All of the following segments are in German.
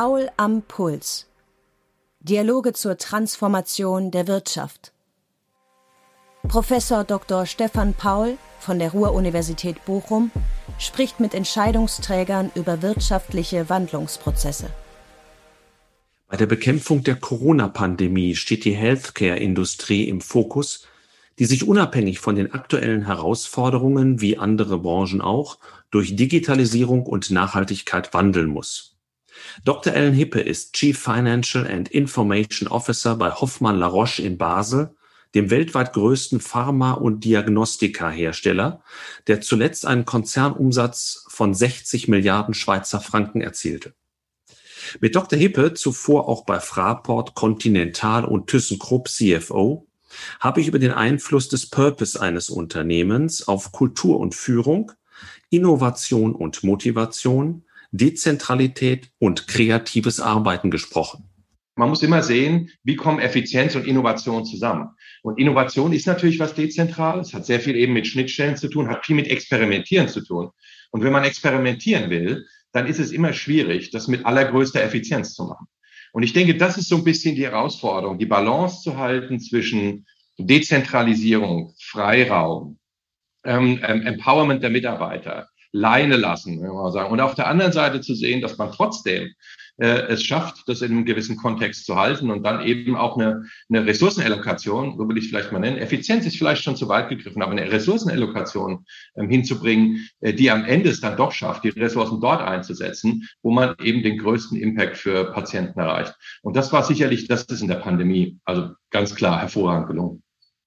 Paul am Puls. Dialoge zur Transformation der Wirtschaft. Professor Dr. Stefan Paul von der Ruhr-Universität Bochum spricht mit Entscheidungsträgern über wirtschaftliche Wandlungsprozesse. Bei der Bekämpfung der Corona-Pandemie steht die Healthcare-Industrie im Fokus, die sich unabhängig von den aktuellen Herausforderungen wie andere Branchen auch durch Digitalisierung und Nachhaltigkeit wandeln muss. Dr. Ellen Hippe ist Chief Financial and Information Officer bei Hoffmann La Roche in Basel, dem weltweit größten Pharma- und Diagnostika-Hersteller, der zuletzt einen Konzernumsatz von 60 Milliarden Schweizer Franken erzielte. Mit Dr. Hippe, zuvor auch bei Fraport, Continental und ThyssenKrupp CFO, habe ich über den Einfluss des Purpose eines Unternehmens auf Kultur und Führung, Innovation und Motivation, Dezentralität und kreatives Arbeiten gesprochen. Man muss immer sehen, wie kommen Effizienz und Innovation zusammen. Und Innovation ist natürlich was Dezentrales, hat sehr viel eben mit Schnittstellen zu tun, hat viel mit Experimentieren zu tun. Und wenn man experimentieren will, dann ist es immer schwierig, das mit allergrößter Effizienz zu machen. Und ich denke, das ist so ein bisschen die Herausforderung, die Balance zu halten zwischen Dezentralisierung, Freiraum, ähm, ähm, Empowerment der Mitarbeiter, Leine lassen, wenn man sagen. Und auf der anderen Seite zu sehen, dass man trotzdem äh, es schafft, das in einem gewissen Kontext zu halten und dann eben auch eine, eine Ressourcenallokation, so will ich vielleicht mal nennen. Effizienz ist vielleicht schon zu weit gegriffen, aber eine Ressourcenallokation ähm, hinzubringen, äh, die am Ende es dann doch schafft, die Ressourcen dort einzusetzen, wo man eben den größten Impact für Patienten erreicht. Und das war sicherlich, das ist in der Pandemie, also ganz klar hervorragend gelungen.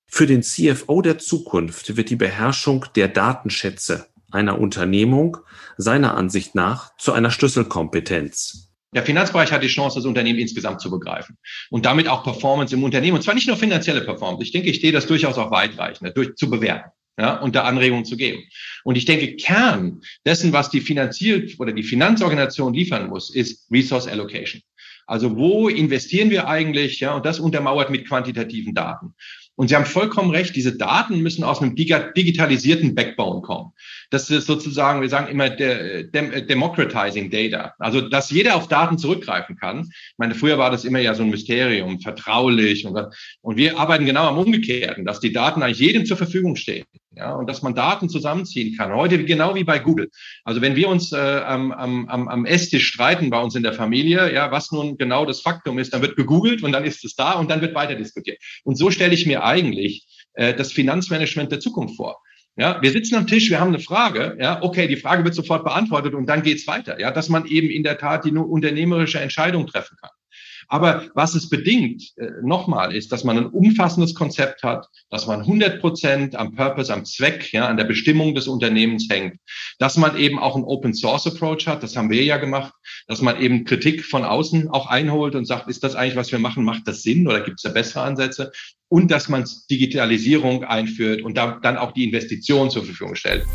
Für den CFO der Zukunft wird die Beherrschung der Datenschätze einer Unternehmung seiner Ansicht nach zu einer Schlüsselkompetenz. Der Finanzbereich hat die Chance, das Unternehmen insgesamt zu begreifen und damit auch Performance im Unternehmen. Und zwar nicht nur finanzielle Performance. Ich denke, ich stehe das durchaus auch weitreichend, durch, zu bewerten ja, und da Anregungen zu geben. Und ich denke, Kern dessen, was die finanziert oder die Finanzorganisation liefern muss, ist Resource Allocation. Also wo investieren wir eigentlich? Ja, und das untermauert mit quantitativen Daten. Und Sie haben vollkommen recht, diese Daten müssen aus einem digitalisierten Backbone kommen. Das ist sozusagen, wir sagen immer der, dem, Democratizing Data. Also, dass jeder auf Daten zurückgreifen kann. Ich meine, früher war das immer ja so ein Mysterium, vertraulich. Und, und wir arbeiten genau am Umgekehrten, dass die Daten eigentlich jedem zur Verfügung stehen. Ja, und dass man Daten zusammenziehen kann. Heute genau wie bei Google. Also wenn wir uns äh, am, am, am Esstisch streiten bei uns in der Familie, ja, was nun genau das Faktum ist, dann wird gegoogelt und dann ist es da und dann wird weiter diskutiert. Und so stelle ich mir eigentlich äh, das Finanzmanagement der Zukunft vor. Ja, wir sitzen am Tisch, wir haben eine Frage, ja, okay, die Frage wird sofort beantwortet und dann geht's weiter, ja, dass man eben in der Tat die unternehmerische Entscheidung treffen kann. Aber was es bedingt, äh, nochmal, ist, dass man ein umfassendes Konzept hat, dass man 100 Prozent am Purpose, am Zweck, ja, an der Bestimmung des Unternehmens hängt, dass man eben auch einen Open Source Approach hat, das haben wir ja gemacht, dass man eben Kritik von außen auch einholt und sagt, ist das eigentlich, was wir machen, macht das Sinn oder gibt es da bessere Ansätze? Und dass man Digitalisierung einführt und da, dann auch die Investition zur Verfügung stellt.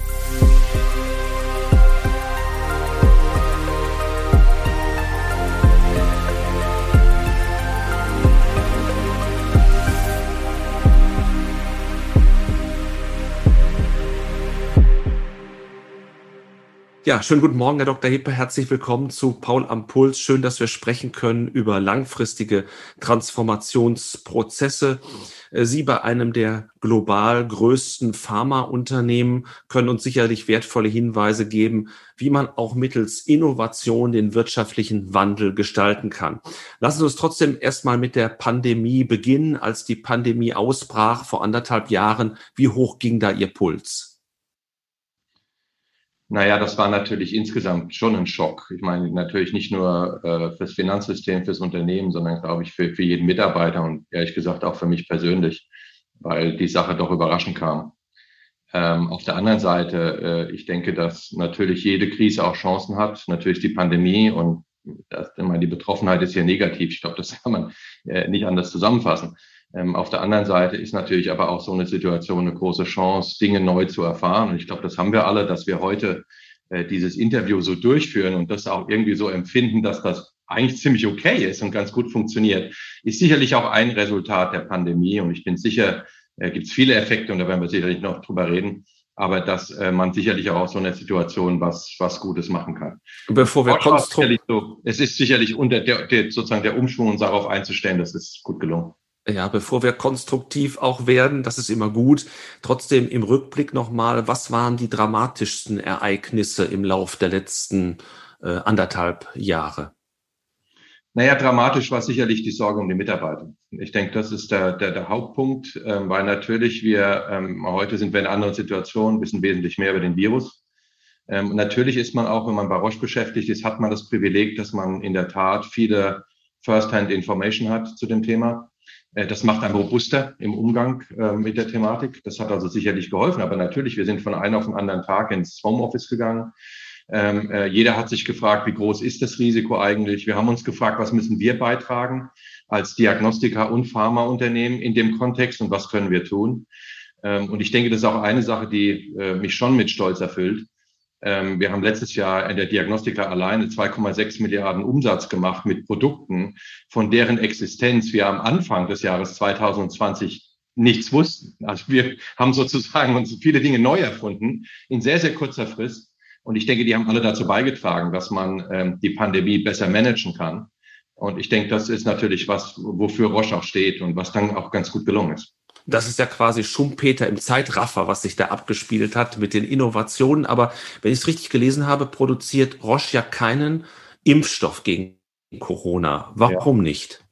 Ja, schönen guten Morgen, Herr Dr. Hippe. Herzlich willkommen zu Paul am Puls. Schön, dass wir sprechen können über langfristige Transformationsprozesse. Äh, Sie bei einem der global größten Pharmaunternehmen können uns sicherlich wertvolle Hinweise geben, wie man auch mittels Innovation den wirtschaftlichen Wandel gestalten kann. Lassen Sie uns trotzdem erstmal mit der Pandemie beginnen. Als die Pandemie ausbrach vor anderthalb Jahren, wie hoch ging da Ihr Puls? Naja, das war natürlich insgesamt schon ein Schock. Ich meine, natürlich nicht nur äh, fürs Finanzsystem, fürs Unternehmen, sondern glaube ich für, für jeden Mitarbeiter und ehrlich gesagt auch für mich persönlich, weil die Sache doch überraschend kam. Ähm, auf der anderen Seite, äh, ich denke, dass natürlich jede Krise auch Chancen hat. Natürlich die Pandemie und das, ich meine, die Betroffenheit ist hier negativ. Ich glaube, das kann man äh, nicht anders zusammenfassen. Ähm, auf der anderen Seite ist natürlich aber auch so eine Situation eine große Chance, Dinge neu zu erfahren. Und ich glaube, das haben wir alle, dass wir heute äh, dieses Interview so durchführen und das auch irgendwie so empfinden, dass das eigentlich ziemlich okay ist und ganz gut funktioniert, ist sicherlich auch ein Resultat der Pandemie. Und ich bin sicher, äh, gibt es viele Effekte und da werden wir sicherlich noch drüber reden. aber dass äh, man sicherlich auch aus so einer Situation was, was Gutes machen kann. Bevor wir konstruktiv... So, es ist sicherlich unter der, der, sozusagen der Umschwung, uns darauf einzustellen, das ist gut gelungen. Ja, bevor wir konstruktiv auch werden, das ist immer gut. Trotzdem im Rückblick nochmal, was waren die dramatischsten Ereignisse im Lauf der letzten äh, anderthalb Jahre? Naja, dramatisch war sicherlich die Sorge um die Mitarbeiter. Ich denke, das ist der, der, der Hauptpunkt, ähm, weil natürlich wir, ähm, heute sind wir in einer anderen Situation, wissen wesentlich mehr über den Virus. Ähm, natürlich ist man auch, wenn man bei Roche beschäftigt ist, hat man das Privileg, dass man in der Tat viele First-Hand-Information hat zu dem Thema. Äh, das macht einen robuster im Umgang äh, mit der Thematik. Das hat also sicherlich geholfen. Aber natürlich, wir sind von einem auf den anderen Tag ins Homeoffice gegangen. Ähm, äh, jeder hat sich gefragt, wie groß ist das Risiko eigentlich? Wir haben uns gefragt, was müssen wir beitragen als Diagnostiker und Pharmaunternehmen in dem Kontext und was können wir tun? Ähm, und ich denke, das ist auch eine Sache, die mich schon mit Stolz erfüllt. Ähm, wir haben letztes Jahr in der Diagnostika alleine 2,6 Milliarden Umsatz gemacht mit Produkten, von deren Existenz wir am Anfang des Jahres 2020 nichts wussten. Also wir haben sozusagen uns viele Dinge neu erfunden in sehr, sehr kurzer Frist. Und ich denke, die haben alle dazu beigetragen, dass man ähm, die Pandemie besser managen kann. Und ich denke, das ist natürlich was, wofür Roche auch steht und was dann auch ganz gut gelungen ist. Das ist ja quasi Schumpeter im Zeitraffer, was sich da abgespielt hat mit den Innovationen. Aber wenn ich es richtig gelesen habe, produziert Roche ja keinen Impfstoff gegen Corona. Warum ja. nicht?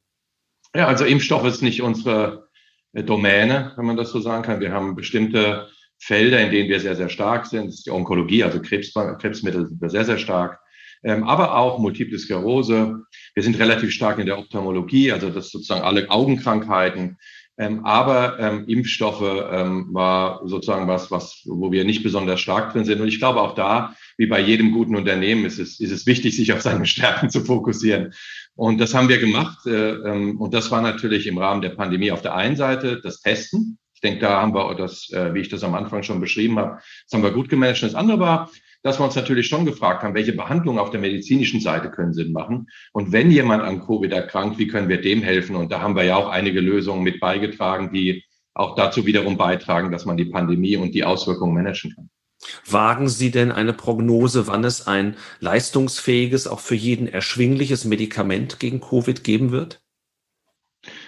Ja, also Impfstoff ist nicht unsere äh, Domäne, wenn man das so sagen kann. Wir haben bestimmte Felder, in denen wir sehr, sehr stark sind. Das ist die Onkologie, also Krebs, Krebsmittel sind wir sehr, sehr stark. Ähm, aber auch Multiple Sklerose. Wir sind relativ stark in der Ophthalmologie, also das sozusagen alle Augenkrankheiten. Ähm, aber ähm, Impfstoffe ähm, war sozusagen was, was, wo wir nicht besonders stark drin sind. Und ich glaube auch da, wie bei jedem guten Unternehmen, ist es, ist es wichtig, sich auf seine Stärken zu fokussieren. Und das haben wir gemacht. Äh, ähm, und das war natürlich im Rahmen der Pandemie auf der einen Seite das Testen denke, da haben wir das, äh, wie ich das am Anfang schon beschrieben habe, das haben wir gut gemanagt. Das andere war, dass wir uns natürlich schon gefragt haben, welche Behandlungen auf der medizinischen Seite können Sinn machen. Und wenn jemand an Covid erkrankt, wie können wir dem helfen? Und da haben wir ja auch einige Lösungen mit beigetragen, die auch dazu wiederum beitragen, dass man die Pandemie und die Auswirkungen managen kann. Wagen Sie denn eine Prognose, wann es ein leistungsfähiges, auch für jeden erschwingliches Medikament gegen Covid geben wird?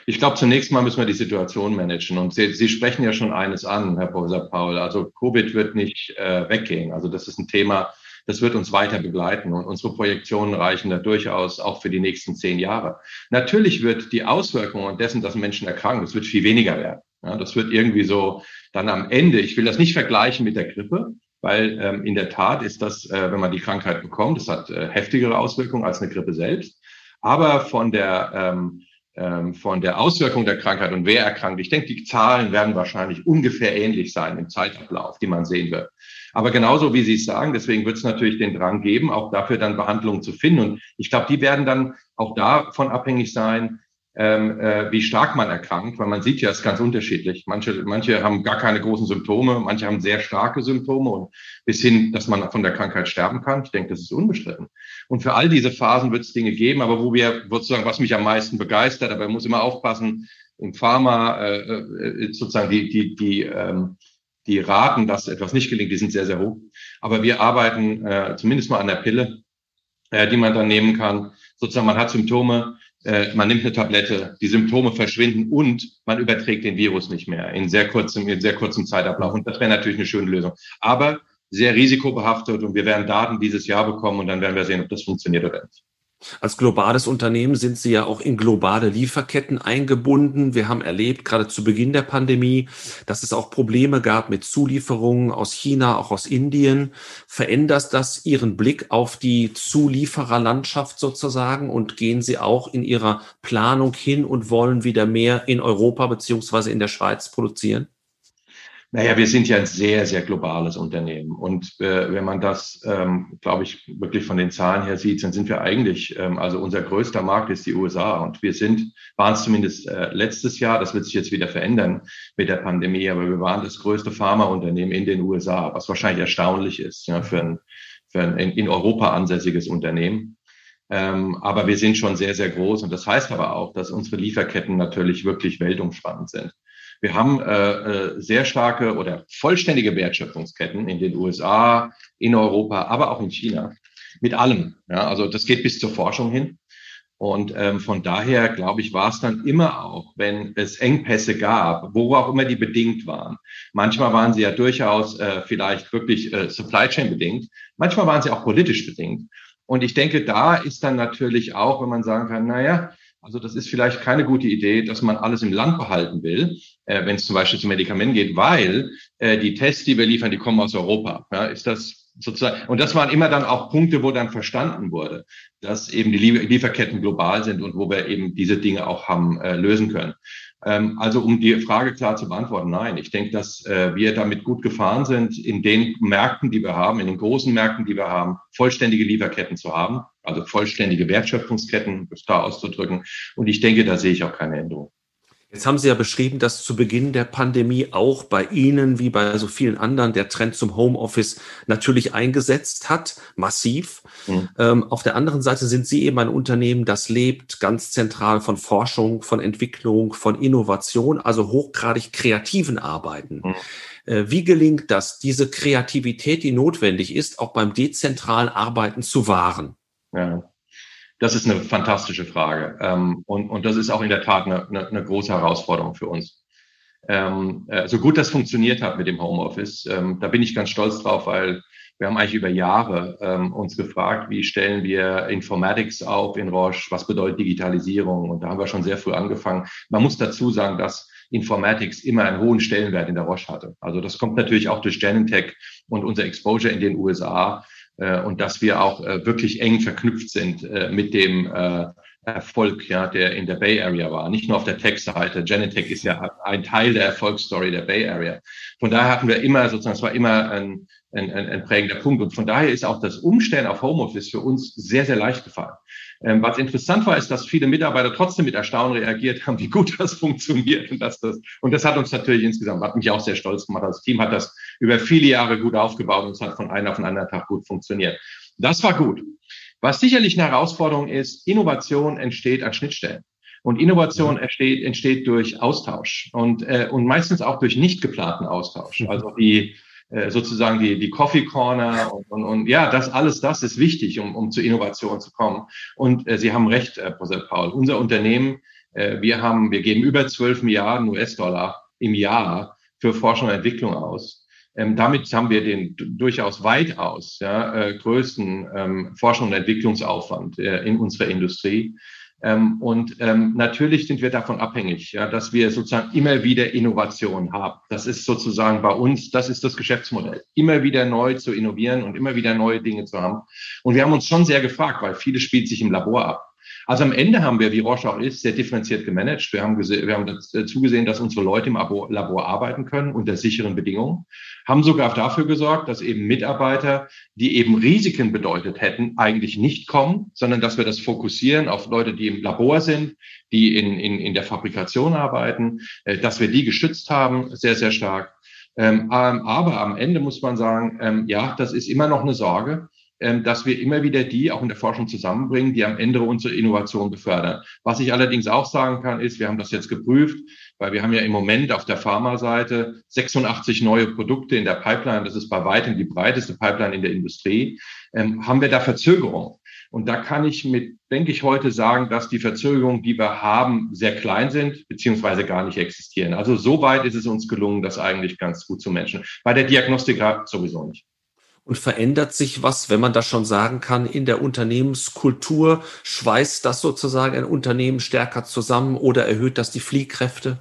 Ich glaube, zunächst mal müssen wir die Situation managen. Und Sie, Sie sprechen ja schon eines an, Herr Professor Paul. Also Covid wird nicht äh, weggehen. Also das ist ein Thema, das wird uns weiter begleiten. Und unsere Projektionen reichen da durchaus auch für die nächsten zehn Jahre. Natürlich wird die Auswirkungen dessen, dass Menschen erkranken, das wird viel weniger werden. Ja, das wird irgendwie so dann am Ende, ich will das nicht vergleichen mit der Grippe, weil ähm, in der Tat ist das, äh, wenn man die Krankheit bekommt, das hat äh, heftigere Auswirkungen als eine Grippe selbst. Aber von der ähm, von der Auswirkung der Krankheit und wer erkrankt. Ich denke, die Zahlen werden wahrscheinlich ungefähr ähnlich sein im Zeitablauf, die man sehen wird. Aber genauso wie Sie es sagen, deswegen wird es natürlich den Drang geben, auch dafür dann Behandlungen zu finden. Und ich glaube, die werden dann auch davon abhängig sein, ähm, äh, wie stark man erkrankt, weil man sieht ja, es ist ganz unterschiedlich. Manche, manche haben gar keine großen Symptome, manche haben sehr starke Symptome und bis hin, dass man von der Krankheit sterben kann. Ich denke, das ist unbestritten. Und für all diese Phasen wird es Dinge geben, aber wo wir sozusagen, was mich am meisten begeistert, aber man muss immer aufpassen, im Pharma äh, äh, sozusagen die, die, die, ähm, die Raten, dass etwas nicht gelingt, die sind sehr, sehr hoch. Aber wir arbeiten äh, zumindest mal an der Pille, äh, die man dann nehmen kann. Sozusagen, man hat Symptome, äh, man nimmt eine Tablette, die Symptome verschwinden und man überträgt den Virus nicht mehr in sehr kurzem, in sehr kurzem Zeitablauf. Und das wäre natürlich eine schöne Lösung. Aber sehr risikobehaftet und wir werden Daten dieses Jahr bekommen und dann werden wir sehen, ob das funktioniert oder nicht. Als globales Unternehmen sind Sie ja auch in globale Lieferketten eingebunden. Wir haben erlebt, gerade zu Beginn der Pandemie, dass es auch Probleme gab mit Zulieferungen aus China, auch aus Indien. Verändert das Ihren Blick auf die Zuliefererlandschaft sozusagen und gehen Sie auch in Ihrer Planung hin und wollen wieder mehr in Europa beziehungsweise in der Schweiz produzieren? Naja, wir sind ja ein sehr, sehr globales Unternehmen. Und äh, wenn man das, ähm, glaube ich, wirklich von den Zahlen her sieht, dann sind wir eigentlich, ähm, also unser größter Markt ist die USA. Und wir sind, waren es zumindest äh, letztes Jahr, das wird sich jetzt wieder verändern mit der Pandemie, aber wir waren das größte Pharmaunternehmen in den USA, was wahrscheinlich erstaunlich ist ja, für ein, für ein in Europa ansässiges Unternehmen. Ähm, aber wir sind schon sehr, sehr groß. Und das heißt aber auch, dass unsere Lieferketten natürlich wirklich weltumspannend sind. Wir haben äh, äh, sehr starke oder vollständige Wertschöpfungsketten in den USA, in Europa, aber auch in China. Mit allem. Ja, also das geht bis zur Forschung hin. Und ähm, von daher, glaube ich, war es dann immer auch, wenn es Engpässe gab, wo auch immer die bedingt waren. Manchmal waren sie ja durchaus äh, vielleicht wirklich äh, Supply Chain bedingt. Manchmal waren sie auch politisch bedingt. Und ich denke, da ist dann natürlich auch, wenn man sagen kann, naja, also das ist vielleicht keine gute Idee, dass man alles im Land behalten will, äh, wenn es zum Beispiel zu Medikamenten geht, weil äh, die Tests, die wir liefern, die kommen aus Europa. Ja, ist das sozusagen, und das waren immer dann auch Punkte, wo dann verstanden wurde, dass eben die Lieferketten global sind und wo wir eben diese Dinge auch haben äh, lösen können. Ähm, also um die Frage klar zu beantworten, nein, ich denke, dass äh, wir damit gut gefahren sind, in den Märkten, die wir haben, in den großen Märkten, die wir haben, vollständige Lieferketten zu haben, also vollständige Wertschöpfungsketten, das klar auszudrücken. Und ich denke, da sehe ich auch keine Änderung. Jetzt haben Sie ja beschrieben, dass zu Beginn der Pandemie auch bei Ihnen, wie bei so vielen anderen, der Trend zum Homeoffice natürlich eingesetzt hat, massiv. Mhm. Ähm, auf der anderen Seite sind Sie eben ein Unternehmen, das lebt ganz zentral von Forschung, von Entwicklung, von Innovation, also hochgradig kreativen Arbeiten. Mhm. Äh, wie gelingt das, diese Kreativität, die notwendig ist, auch beim dezentralen Arbeiten zu wahren? Ja. Das ist eine fantastische Frage. Ähm, und, und das ist auch in der Tat eine, eine, eine große Herausforderung für uns. Ähm, äh, so gut das funktioniert hat mit dem Homeoffice, ähm, da bin ich ganz stolz drauf, weil wir haben eigentlich über Jahre ähm, uns gefragt, wie stellen wir Informatics auf in Roche, was bedeutet Digitalisierung? Und da haben wir schon sehr früh angefangen. Man muss dazu sagen, dass Informatics immer einen hohen Stellenwert in der Roche hatte. Also das kommt natürlich auch durch Genentech und unser Exposure in den USA und dass wir auch äh, wirklich eng verknüpft sind äh, mit dem äh, Erfolg, ja, der in der Bay Area war. Nicht nur auf der Tech-Seite. Genetech ist ja ein Teil der Erfolgsstory der Bay Area. Von daher hatten wir immer sozusagen, es war immer ein, ein, ein, ein prägender Punkt. Und von daher ist auch das Umstellen auf Homeoffice für uns sehr, sehr leicht gefallen. Ähm, was interessant war, ist, dass viele Mitarbeiter trotzdem mit Erstaunen reagiert haben, wie gut das funktioniert. Und, dass das, und das hat uns natürlich insgesamt, hat mich auch sehr stolz gemacht. Das Team hat das über viele Jahre gut aufgebaut und es hat von einem auf den anderen Tag gut funktioniert. Das war gut. Was sicherlich eine Herausforderung ist, Innovation entsteht an Schnittstellen. Und Innovation entsteht, entsteht durch Austausch und, äh, und meistens auch durch nicht geplanten Austausch. Mhm. Also die, äh, sozusagen die, die Coffee Corner und, und, und ja, das alles das ist wichtig, um, um zu Innovation zu kommen. Und äh, Sie haben recht, äh, Professor Paul. Unser Unternehmen, äh, wir haben, wir geben über 12 Milliarden US-Dollar im Jahr für Forschung und Entwicklung aus. Ähm, damit haben wir den durchaus weitaus ja, äh, größten ähm, Forschung und Entwicklungsaufwand äh, in unserer Industrie. Ähm, und ähm, natürlich sind wir davon abhängig, ja, dass wir sozusagen immer wieder Innovation haben. Das ist sozusagen bei uns, das ist das Geschäftsmodell. Immer wieder neu zu innovieren und immer wieder neue Dinge zu haben. Und wir haben uns schon sehr gefragt, weil vieles spielt sich im Labor ab. Also am Ende haben wir, wie Roche auch ist, sehr differenziert gemanagt. Wir haben, wir haben dazu gesehen, dass unsere Leute im Labor arbeiten können unter sicheren Bedingungen, haben sogar dafür gesorgt, dass eben Mitarbeiter, die eben Risiken bedeutet hätten, eigentlich nicht kommen, sondern dass wir das fokussieren auf Leute, die im Labor sind, die in, in, in der Fabrikation arbeiten, äh, dass wir die geschützt haben, sehr, sehr stark. Ähm, aber am Ende muss man sagen, ähm, ja, das ist immer noch eine Sorge. Ähm, dass wir immer wieder die auch in der Forschung zusammenbringen, die am Ende unsere Innovation befördern. Was ich allerdings auch sagen kann, ist, wir haben das jetzt geprüft, weil wir haben ja im Moment auf der Pharmaseite 86 neue Produkte in der Pipeline. Das ist bei weitem die breiteste Pipeline in der Industrie. Ähm, haben wir da Verzögerungen? Und da kann ich mit, denke ich, heute sagen, dass die Verzögerungen, die wir haben, sehr klein sind, beziehungsweise gar nicht existieren. Also so weit ist es uns gelungen, das eigentlich ganz gut zu matchen. Bei der Diagnostik sowieso nicht. Und verändert sich was, wenn man das schon sagen kann, in der Unternehmenskultur? Schweißt das sozusagen ein Unternehmen stärker zusammen oder erhöht das die Fliehkräfte?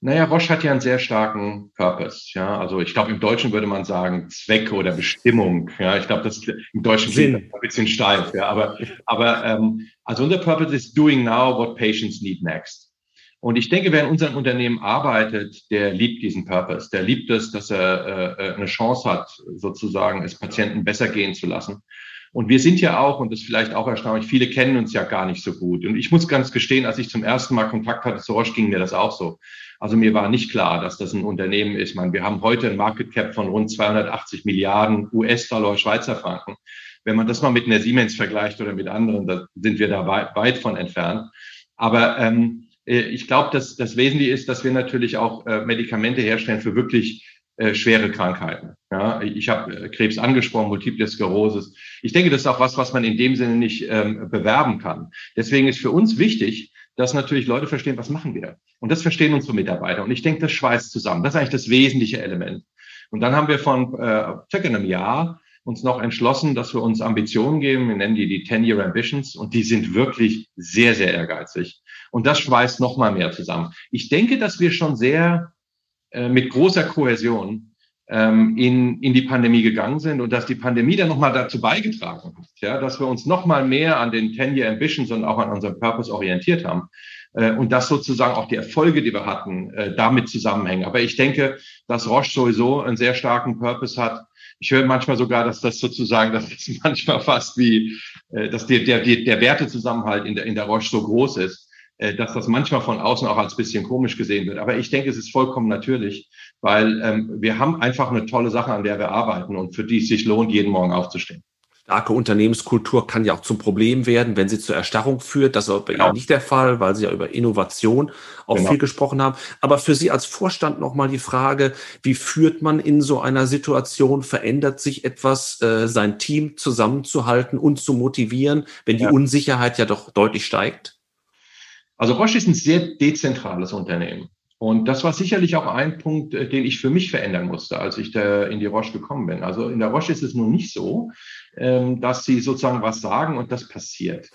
Naja, Roche hat ja einen sehr starken Purpose. Ja, also ich glaube, im Deutschen würde man sagen Zweck oder Bestimmung. Ja, ich glaube, das im Deutschen Sinn. ein bisschen steif. Ja, aber, aber ähm, also unser Purpose ist doing now what patients need next. Und ich denke, wer in unserem Unternehmen arbeitet, der liebt diesen Purpose. Der liebt es, dass er äh, eine Chance hat, sozusagen es Patienten besser gehen zu lassen. Und wir sind ja auch, und das ist vielleicht auch erstaunlich, viele kennen uns ja gar nicht so gut. Und ich muss ganz gestehen, als ich zum ersten Mal Kontakt hatte zu Roche, ging mir das auch so. Also mir war nicht klar, dass das ein Unternehmen ist. Man, wir haben heute ein Market Cap von rund 280 Milliarden US-Dollar, Schweizer Franken. Wenn man das mal mit einer Siemens vergleicht oder mit anderen, da sind wir da weit, weit von entfernt. Aber ähm, Äh, ich glaube, dass das Wesentliche ist, dass wir natürlich auch äh, Medikamente herstellen für wirklich äh, schwere Krankheiten. Ja, ich habe äh, Krebs angesprochen, Multiple Sklerose. Ich denke, das ist auch was, was man in dem Sinne nicht ähm, bewerben kann. Deswegen ist für uns wichtig, dass natürlich Leute verstehen, was machen wir. Und das verstehen unsere Mitarbeiter. Und ich denke, das schweißt zusammen. Das ist eigentlich das wesentliche Element. Und dann haben wir von äh, circa einem Jahr uns noch entschlossen, dass wir uns Ambitionen geben. Wir nennen die die 10-Year Ambitions und die sind wirklich sehr, sehr ehrgeizig. Und das schweißt noch mal mehr zusammen. Ich denke, dass wir schon sehr äh, mit großer Kohäsion ähm, in, in die Pandemie gegangen sind und dass die Pandemie dann noch mal dazu beigetragen hat, ja, dass wir uns noch mal mehr an den 10-Year Ambitions und auch an unserem Purpose orientiert haben. Äh, und dass sozusagen auch die Erfolge, die wir hatten, äh, damit zusammenhängen. Aber ich denke, dass Roche sowieso einen sehr starken Purpose hat, ich höre manchmal sogar, dass das sozusagen, dass das manchmal fast wie, äh, dass der, der, der Wertezusammenhalt in der, in der Roche so groß ist, dass das manchmal von außen auch als bisschen komisch gesehen wird. Aber ich denke, es ist vollkommen natürlich, weil ähm, wir haben einfach eine tolle Sache, an der wir arbeiten und für die es sich lohnt, jeden Morgen aufzustehen starke Unternehmenskultur kann ja auch zum Problem werden, wenn sie zur Erstarrung führt. Das ist genau. Ihnen nicht der Fall, weil Sie ja über Innovation auch genau. viel gesprochen haben. Aber für Sie als Vorstand nochmal die Frage, wie führt man in so einer Situation? Verändert sich etwas, äh, sein Team zusammenzuhalten und zu motivieren, wenn die ja. Unsicherheit ja doch deutlich steigt? Also Roche ist ein sehr dezentrales Unternehmen. Und das war sicherlich auch ein Punkt, äh, den ich für mich verändern musste, als ich da in die Roche gekommen bin. Also in der Roche ist es nun nicht so, ähm, dass sie sozusagen was sagen und das passiert.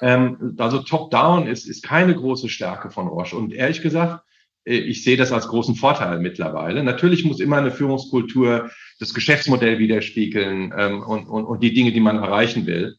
Ähm, also Top-Down ist, ist keine große Stärke von Roche. Und ehrlich gesagt, äh, ich sehe das als großen Vorteil mittlerweile. Natürlich muss immer eine Führungskultur das Geschäftsmodell widerspiegeln ähm, und, und, und die Dinge, die man erreichen will.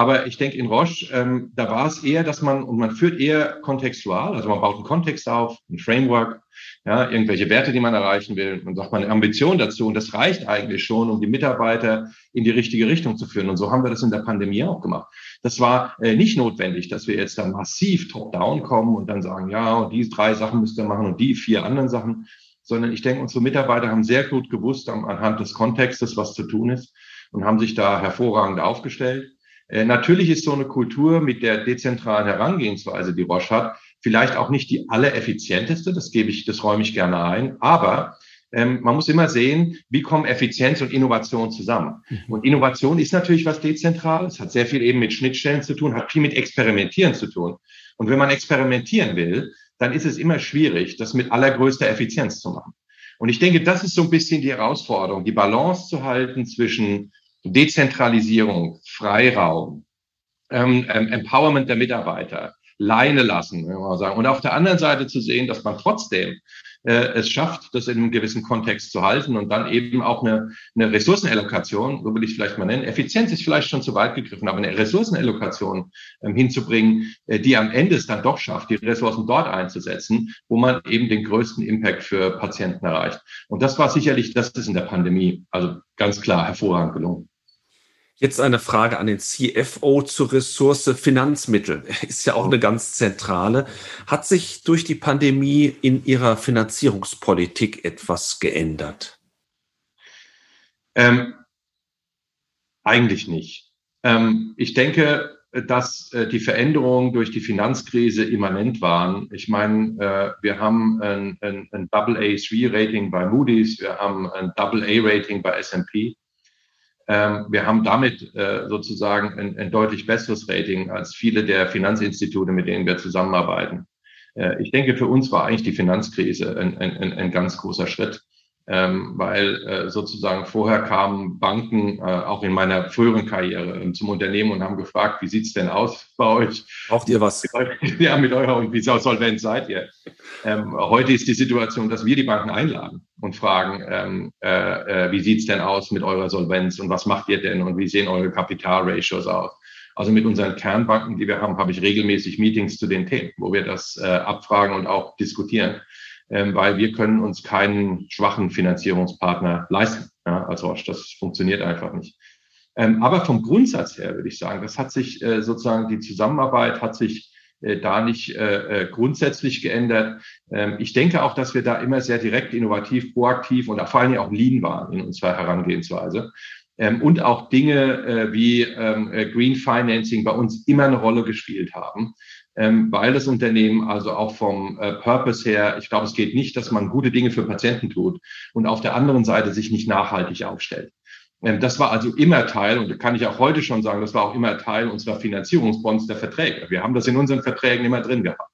Aber ich denke, in Roche, ähm, da war es eher, dass man, und man führt eher kontextual, also man baut einen Kontext auf, ein Framework, ja, irgendwelche Werte, die man erreichen will, und sagt man eine Ambition dazu. Und das reicht eigentlich schon, um die Mitarbeiter in die richtige Richtung zu führen. Und so haben wir das in der Pandemie auch gemacht. Das war äh, nicht notwendig, dass wir jetzt dann massiv top-down kommen und dann sagen, ja, und diese drei Sachen müsst ihr machen und die vier anderen Sachen, sondern ich denke, unsere Mitarbeiter haben sehr gut gewusst anhand des Kontextes, was zu tun ist und haben sich da hervorragend aufgestellt. Äh, natürlich ist so eine Kultur mit der dezentralen Herangehensweise, die Roche hat, vielleicht auch nicht die allereffizienteste, das gebe ich, das räume ich gerne ein, aber ähm, man muss immer sehen, wie kommen Effizienz und Innovation zusammen. Mhm. Und Innovation ist natürlich was Dezentrales, hat sehr viel eben mit Schnittstellen zu tun, hat viel mit Experimentieren zu tun. Und wenn man experimentieren will, dann ist es immer schwierig, das mit allergrößter Effizienz zu machen. Und ich denke, das ist so ein bisschen die Herausforderung, die Balance zu halten zwischen Dezentralisierung, Freiraum, ähm, ähm, Empowerment der Mitarbeiter, Leine lassen, wenn man sagen. Und auf der anderen Seite zu sehen, dass man trotzdem äh, es schafft, das in einem gewissen Kontext zu halten und dann eben auch eine, eine Ressourcenallokation, so will ich vielleicht mal nennen. Effizienz ist vielleicht schon zu weit gegriffen, aber eine Ressourcenallokation ähm, hinzubringen, äh, die am Ende es dann doch schafft, die Ressourcen dort einzusetzen, wo man eben den größten Impact für Patienten erreicht. Und das war sicherlich, das ist in der Pandemie, also ganz klar hervorragend gelungen. Jetzt eine Frage an den CFO zur Ressource Finanzmittel. Ist ja auch eine ganz zentrale. Hat sich durch die Pandemie in Ihrer Finanzierungspolitik etwas geändert? Ähm, eigentlich nicht. Ähm, ich denke, dass äh, die Veränderungen durch die Finanzkrise immanent waren. Ich meine, äh, wir haben ein, ein, ein AA3-Rating bei Moody's, wir haben ein AA-Rating bei S&P. Ähm, wir haben damit äh, sozusagen ein, ein, deutlich besseres Rating als viele der Finanzinstitute, mit denen wir zusammenarbeiten. Äh, ich denke, für uns war eigentlich die Finanzkrise ein, ein, ein ganz großer Schritt ähm, weil äh, sozusagen vorher kamen Banken, äh, auch in meiner früheren Karriere, äh, zum Unternehmen und haben gefragt, wie sieht's denn aus bei euch? Braucht ihr was? Ja, mit eurer und wie solvent seid ihr? Ähm, heute ist die Situation, dass wir die Banken einladen und fragen, ähm, äh, äh, wie sieht's denn aus mit eurer Solvenz und was macht ihr denn und wie sehen eure Kapitalratios aus? Also mit unseren Kernbanken, die wir haben, habe ich regelmäßig Meetings zu den Themen, wo wir das äh, abfragen und auch diskutieren ähm, weil wir können uns keinen schwachen Finanzierungspartner leisten ja, als Roche. Das funktioniert einfach nicht. Ähm, aber vom Grundsatz her würde ich sagen, das hat sich äh, sozusagen, die Zusammenarbeit hat sich äh, da nicht äh, grundsätzlich geändert. Ähm, ich denke auch, dass wir da immer sehr direkt, innovativ, proaktiv und vor allen Dingen auch lean waren in unserer Herangehensweise. ähm, und auch Dinge wie ähm, Green Financing bei uns immer eine Rolle gespielt haben, ähm, weil das Unternehmen also auch vom äh, Purpose her, ich glaube, es geht nicht, dass man gute Dinge für Patienten tut und auf der anderen Seite sich nicht nachhaltig aufstellt. Ähm, das war also immer Teil, und kann ich auch heute schon sagen, das war auch immer Teil unserer Finanzierungsbonds der Verträge. Wir haben das in unseren Verträgen immer drin gehabt.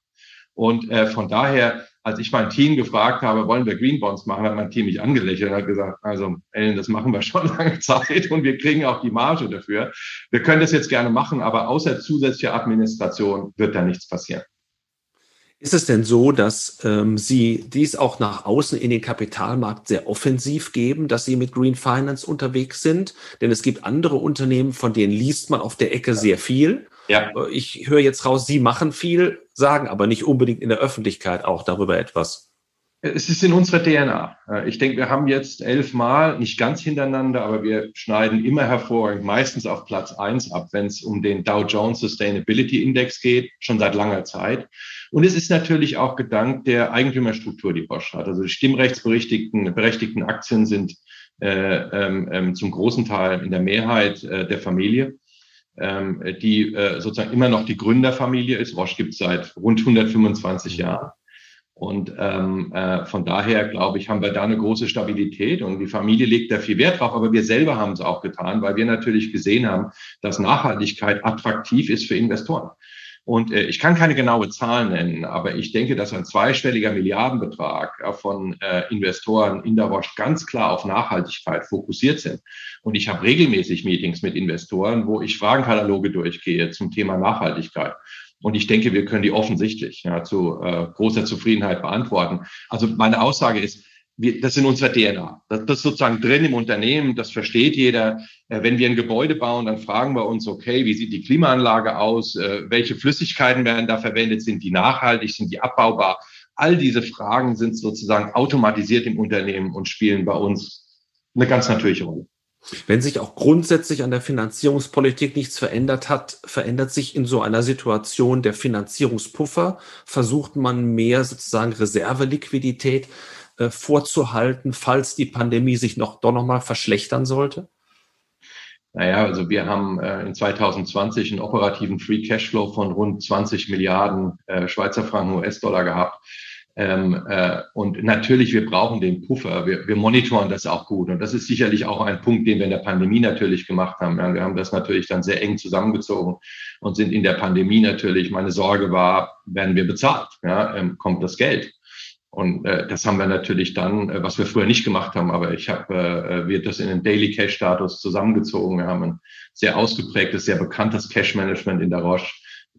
Und äh, von daher, als ich mein Team gefragt habe, wollen wir Green Bonds machen, hat mein Team mich angelächelt und hat gesagt, also Ellen, das machen wir schon lange Zeit und wir kriegen auch die Marge dafür. Wir können das jetzt gerne machen, aber außer zusätzlicher Administration wird da nichts passieren. Ist es denn so, dass ähm, Sie dies auch nach außen in den Kapitalmarkt sehr offensiv geben, dass Sie mit Green Finance unterwegs sind? Denn es gibt andere Unternehmen, von denen liest man auf der Ecke sehr viel. Ja. Äh, ich höre jetzt raus, Sie machen viel, sagen aber nicht unbedingt in der Öffentlichkeit auch darüber etwas. Es ist in unserer DNA. Äh, ich denke, wir haben jetzt elfmal, nicht ganz hintereinander, aber wir schneiden immer hervorragend, meistens auf Platz eins ab, wenn es um den Dow Jones Sustainability Index geht, schon seit langer Zeit. Und es ist natürlich auch gedankt der Eigentümerstruktur, die Bosch hat. Also die stimmrechtsberechtigten berechtigten Aktien sind äh, ähm, ähm, zum großen Teil in der Mehrheit äh, der Familie, ähm, die äh, sozusagen immer noch die Gründerfamilie ist. Bosch gibt es seit rund 125 Jahren. Und ähm, äh, von daher, glaube ich, haben wir da eine große Stabilität und die Familie legt da viel Wert drauf, aber wir selber haben es auch getan, weil wir natürlich gesehen haben, dass Nachhaltigkeit attraktiv ist für Investoren. Und äh, ich kann keine genaue Zahl nennen, aber ich denke, dass ein zweistelliger Milliardenbetrag äh, von äh, Investoren in der Roche ganz klar auf Nachhaltigkeit fokussiert sind. Und ich habe regelmäßig Meetings mit Investoren, wo ich Fragenkataloge durchgehe zum Thema Nachhaltigkeit. Und ich denke, wir können die offensichtlich ja, zu äh, großer Zufriedenheit beantworten. Also meine Aussage ist, wir, das ist in unserer DNA. Das, das ist sozusagen drin im Unternehmen, das versteht jeder. Äh, wenn wir ein Gebäude bauen, dann fragen wir uns, okay, wie sieht die Klimaanlage aus? Äh, welche Flüssigkeiten werden da verwendet? Sind die nachhaltig? Sind die abbaubar? All diese Fragen sind sozusagen automatisiert im Unternehmen und spielen bei uns eine ganz natürliche Rolle. Wenn sich auch grundsätzlich an der Finanzierungspolitik nichts verändert hat, verändert sich in so einer Situation der Finanzierungspuffer. Versucht man mehr sozusagen Reserveliquidität äh, vorzuhalten, falls die Pandemie sich noch doch noch mal verschlechtern sollte? Naja, also wir haben äh, in 2020 einen operativen Free Cashflow von rund 20 Milliarden äh, Schweizer Franken US-Dollar gehabt. Ähm, äh, und natürlich, wir brauchen den Puffer. Wir, wir monitoren das auch gut. Und das ist sicherlich auch ein Punkt, den wir in der Pandemie natürlich gemacht haben. Ja, wir haben das natürlich dann sehr eng zusammengezogen und sind in der Pandemie natürlich, meine Sorge war, werden wir bezahlt? Ja, ähm, kommt das Geld? Und äh, das haben wir natürlich dann, äh, was wir früher nicht gemacht haben, aber ich habe, äh, wir das in den Daily Cash Status zusammengezogen. Wir haben ein sehr ausgeprägtes, sehr bekanntes Cash Management in der Roche,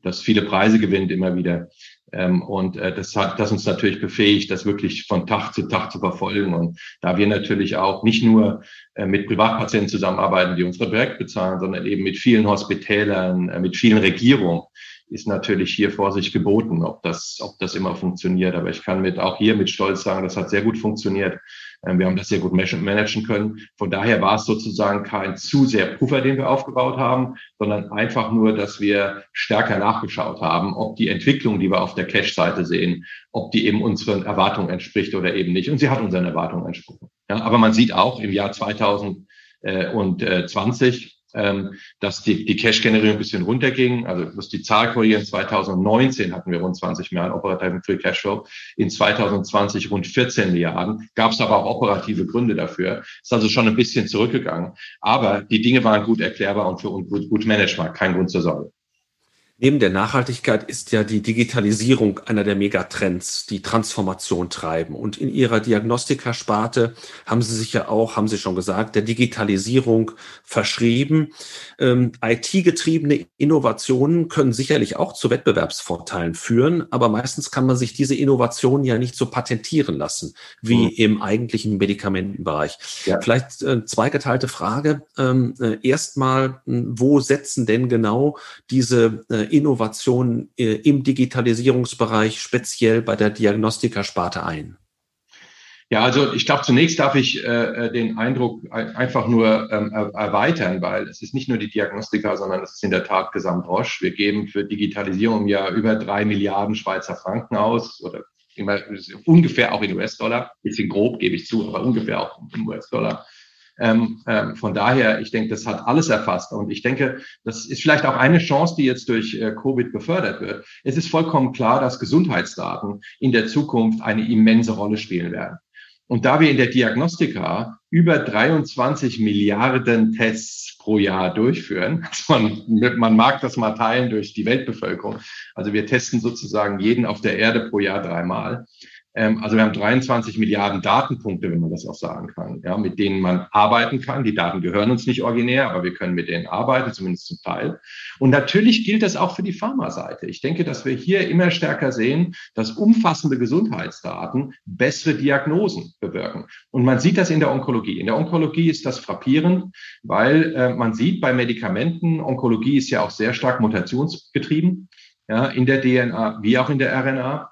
das viele Preise gewinnt immer wieder. Ähm, und äh, das hat das uns natürlich befähigt, das wirklich von Tag zu Tag zu verfolgen. Und da wir natürlich auch nicht nur äh, mit Privatpatienten zusammenarbeiten, die unsere Projekt bezahlen, sondern eben mit vielen Hospitälern, äh, mit vielen Regierungen, ist natürlich hier Vorsicht geboten, ob das, ob das immer funktioniert. Aber ich kann mit, auch hier mit Stolz sagen, das hat sehr gut funktioniert. Ähm, wir haben das sehr gut managen können. Von daher war es sozusagen kein zu sehr Puffer, den wir aufgebaut haben, sondern einfach nur, dass wir stärker nachgeschaut haben, ob die Entwicklung, die wir auf der Cash-Seite sehen, ob die eben unseren Erwartungen entspricht oder eben nicht. Und sie hat unseren Erwartungen entsprochen. Ja, aber man sieht auch im Jahr 2020, ähm, dass die, die Cash-Generierung ein bisschen runterging. Also muss die Zahl korrigieren. 2019 hatten wir rund 20 Milliarden operativen Free Cashflow. In 2020 rund 14 Milliarden. Gab es aber auch operative Gründe dafür. Ist also schon ein bisschen zurückgegangen. Aber die Dinge waren gut erklärbar und für uns gut, gut managbar. Kein Grund zur Sorge. Neben der Nachhaltigkeit ist ja die Digitalisierung einer der Megatrends, die Transformation treiben. Und in Ihrer Diagnostikasparte haben Sie sich ja auch, haben Sie schon gesagt, der Digitalisierung verschrieben. Ähm, IT-getriebene Innovationen können sicherlich auch zu Wettbewerbsvorteilen führen, aber meistens kann man sich diese Innovationen ja nicht so patentieren lassen wie mhm. im eigentlichen Medikamentenbereich. Ja. Vielleicht äh, zweigeteilte Frage. Ähm, äh, Erstmal, wo setzen denn genau diese äh, Innovationen äh, im Digitalisierungsbereich speziell bei der Diagnostikasparte ein? Ja, also ich glaube, zunächst darf ich äh, äh den Eindruck einfach nur ähm, erweitern, weil es ist nicht nur die Diagnostika, sondern es ist in der Tat Gesamt Roche. Wir geben für Digitalisierung ja über drei Milliarden Schweizer Franken aus oder immer, ungefähr auch in US-Dollar. Bisschen grob gebe ich zu, aber ungefähr auch in US-Dollar. Ähm, ähm, von daher, ich denke, das hat alles erfasst. Und ich denke, das ist vielleicht auch eine Chance, die jetzt durch äh, Covid befördert wird. Es ist vollkommen klar, dass Gesundheitsdaten in der Zukunft eine immense Rolle spielen werden. Und da wir in der Diagnostika über 23 Milliarden Tests pro Jahr durchführen, also man, man mag das mal teilen durch die Weltbevölkerung, also wir testen sozusagen jeden auf der Erde pro Jahr dreimal, also wir haben 23 Milliarden Datenpunkte, wenn man das auch sagen kann, ja, mit denen man arbeiten kann. Die Daten gehören uns nicht originär, aber wir können mit denen arbeiten, zumindest zum Teil. Und natürlich gilt das auch für die Pharmaseite. Ich denke, dass wir hier immer stärker sehen, dass umfassende Gesundheitsdaten bessere Diagnosen bewirken. Und man sieht das in der Onkologie. In der Onkologie ist das frappierend, weil äh, man sieht bei Medikamenten, Onkologie ist ja auch sehr stark mutationsgetrieben, ja, in der DNA wie auch in der RNA.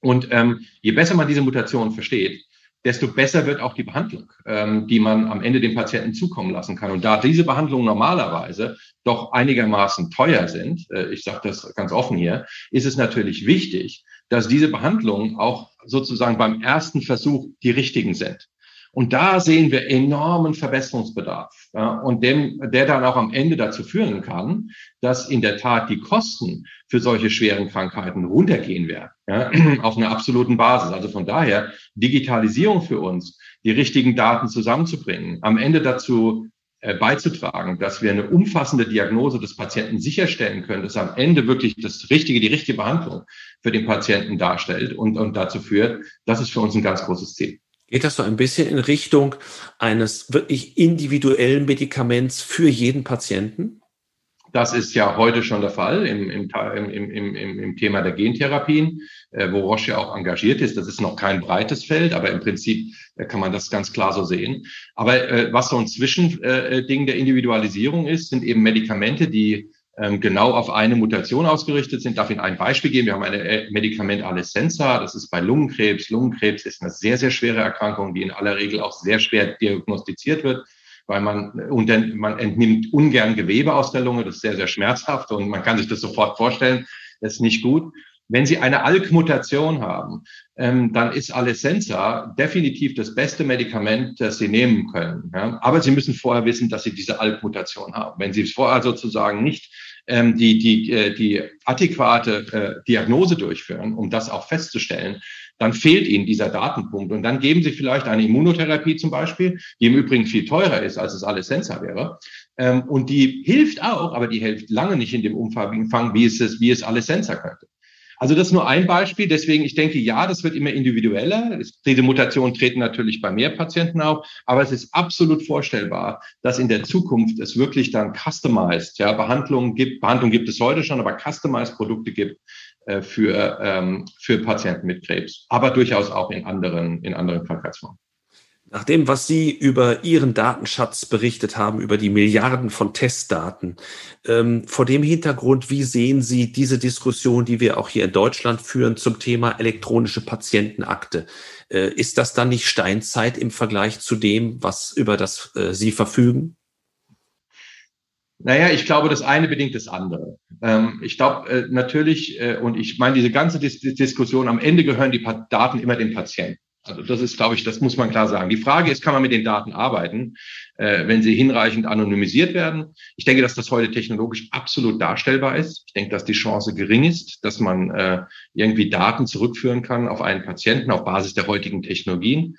Und ähm, je besser man diese Mutation versteht, desto besser wird auch die Behandlung, ähm, die man am Ende dem Patienten zukommen lassen kann. Und da diese Behandlungen normalerweise doch einigermaßen teuer sind, äh, ich sage das ganz offen hier, ist es natürlich wichtig, dass diese Behandlungen auch sozusagen beim ersten Versuch die richtigen sind. Und da sehen wir enormen Verbesserungsbedarf ja, und dem, der dann auch am Ende dazu führen kann, dass in der Tat die Kosten für solche schweren Krankheiten runtergehen werden, ja, auf einer absoluten Basis. Also von daher Digitalisierung für uns, die richtigen Daten zusammenzubringen, am Ende dazu äh, beizutragen, dass wir eine umfassende Diagnose des Patienten sicherstellen können, dass am Ende wirklich das richtige, die richtige Behandlung für den Patienten darstellt und, und dazu führt, das ist für uns ein ganz großes Ziel. Geht das so ein bisschen in Richtung eines wirklich individuellen Medikaments für jeden Patienten? Das ist ja heute schon der Fall im, im, im, im, im Thema der Gentherapien, äh, wo Roche ja auch engagiert ist. Das ist noch kein breites Feld, aber im Prinzip äh, kann man das ganz klar so sehen. Aber äh, was so ein Zwischending äh, der Individualisierung ist, sind eben Medikamente, die ähm, genau auf eine Mutation ausgerichtet sind. Darf Ihnen ein Beispiel geben? Wir haben eine äh, Medikament Alesenza, das ist bei Lungenkrebs. Lungenkrebs ist eine sehr, sehr schwere Erkrankung, die in aller Regel auch sehr schwer diagnostiziert wird, weil man, und dann, man entnimmt ungern Gewebe aus der Lunge, das ist sehr, sehr schmerzhaft und man kann sich das sofort vorstellen, das ist nicht gut. Wenn Sie eine ALK-Mutation haben, ähm, dann ist Alesenza definitiv das beste Medikament, das Sie nehmen können. Ja? Aber Sie müssen vorher wissen, dass Sie diese ALK-Mutation haben. Wenn Sie vorher sozusagen nicht ähm, die, die, äh, die adäquate äh, Diagnose durchführen, um das auch festzustellen, dann fehlt Ihnen dieser Datenpunkt. Und dann geben Sie vielleicht eine Immunotherapie zum Beispiel, die im Übrigen viel teurer ist, als es Alesenza wäre. Ähm, und die hilft auch, aber die hilft lange nicht in dem Umfang, wie es, wie es Alesenza könnte. Also das ist nur ein Beispiel. Deswegen, ich denke, ja, das wird immer individueller. Diese Mutationen treten natürlich bei mehr Patienten auf, aber es ist absolut vorstellbar, dass in der Zukunft es wirklich dann customized, ja, Behandlungen gibt. Behandlung gibt es heute schon, aber customized Produkte gibt äh, für, ähm, für Patienten mit Krebs, aber durchaus auch in anderen, in anderen Krankheitsformen. Nach dem, was Sie über Ihren Datenschatz berichtet haben, über die Milliarden von Testdaten, ähm, vor dem Hintergrund, wie sehen Sie diese Diskussion, die wir auch hier in Deutschland führen zum Thema elektronische Patientenakte? Äh, ist das dann nicht Steinzeit im Vergleich zu dem, was über das äh, Sie verfügen? Naja, ich glaube, das eine bedingt das andere. Ähm, ich glaube äh, natürlich, äh, und ich meine, diese ganze Dis Diskussion, am Ende gehören die pa Daten immer dem Patienten. Also das ist, glaube ich, das muss man klar sagen. Die Frage ist, kann man mit den Daten arbeiten, äh, wenn sie hinreichend anonymisiert werden? Ich denke, dass das heute technologisch absolut darstellbar ist. Ich denke, dass die Chance gering ist, dass man äh, irgendwie Daten zurückführen kann auf einen Patienten auf Basis der heutigen Technologien.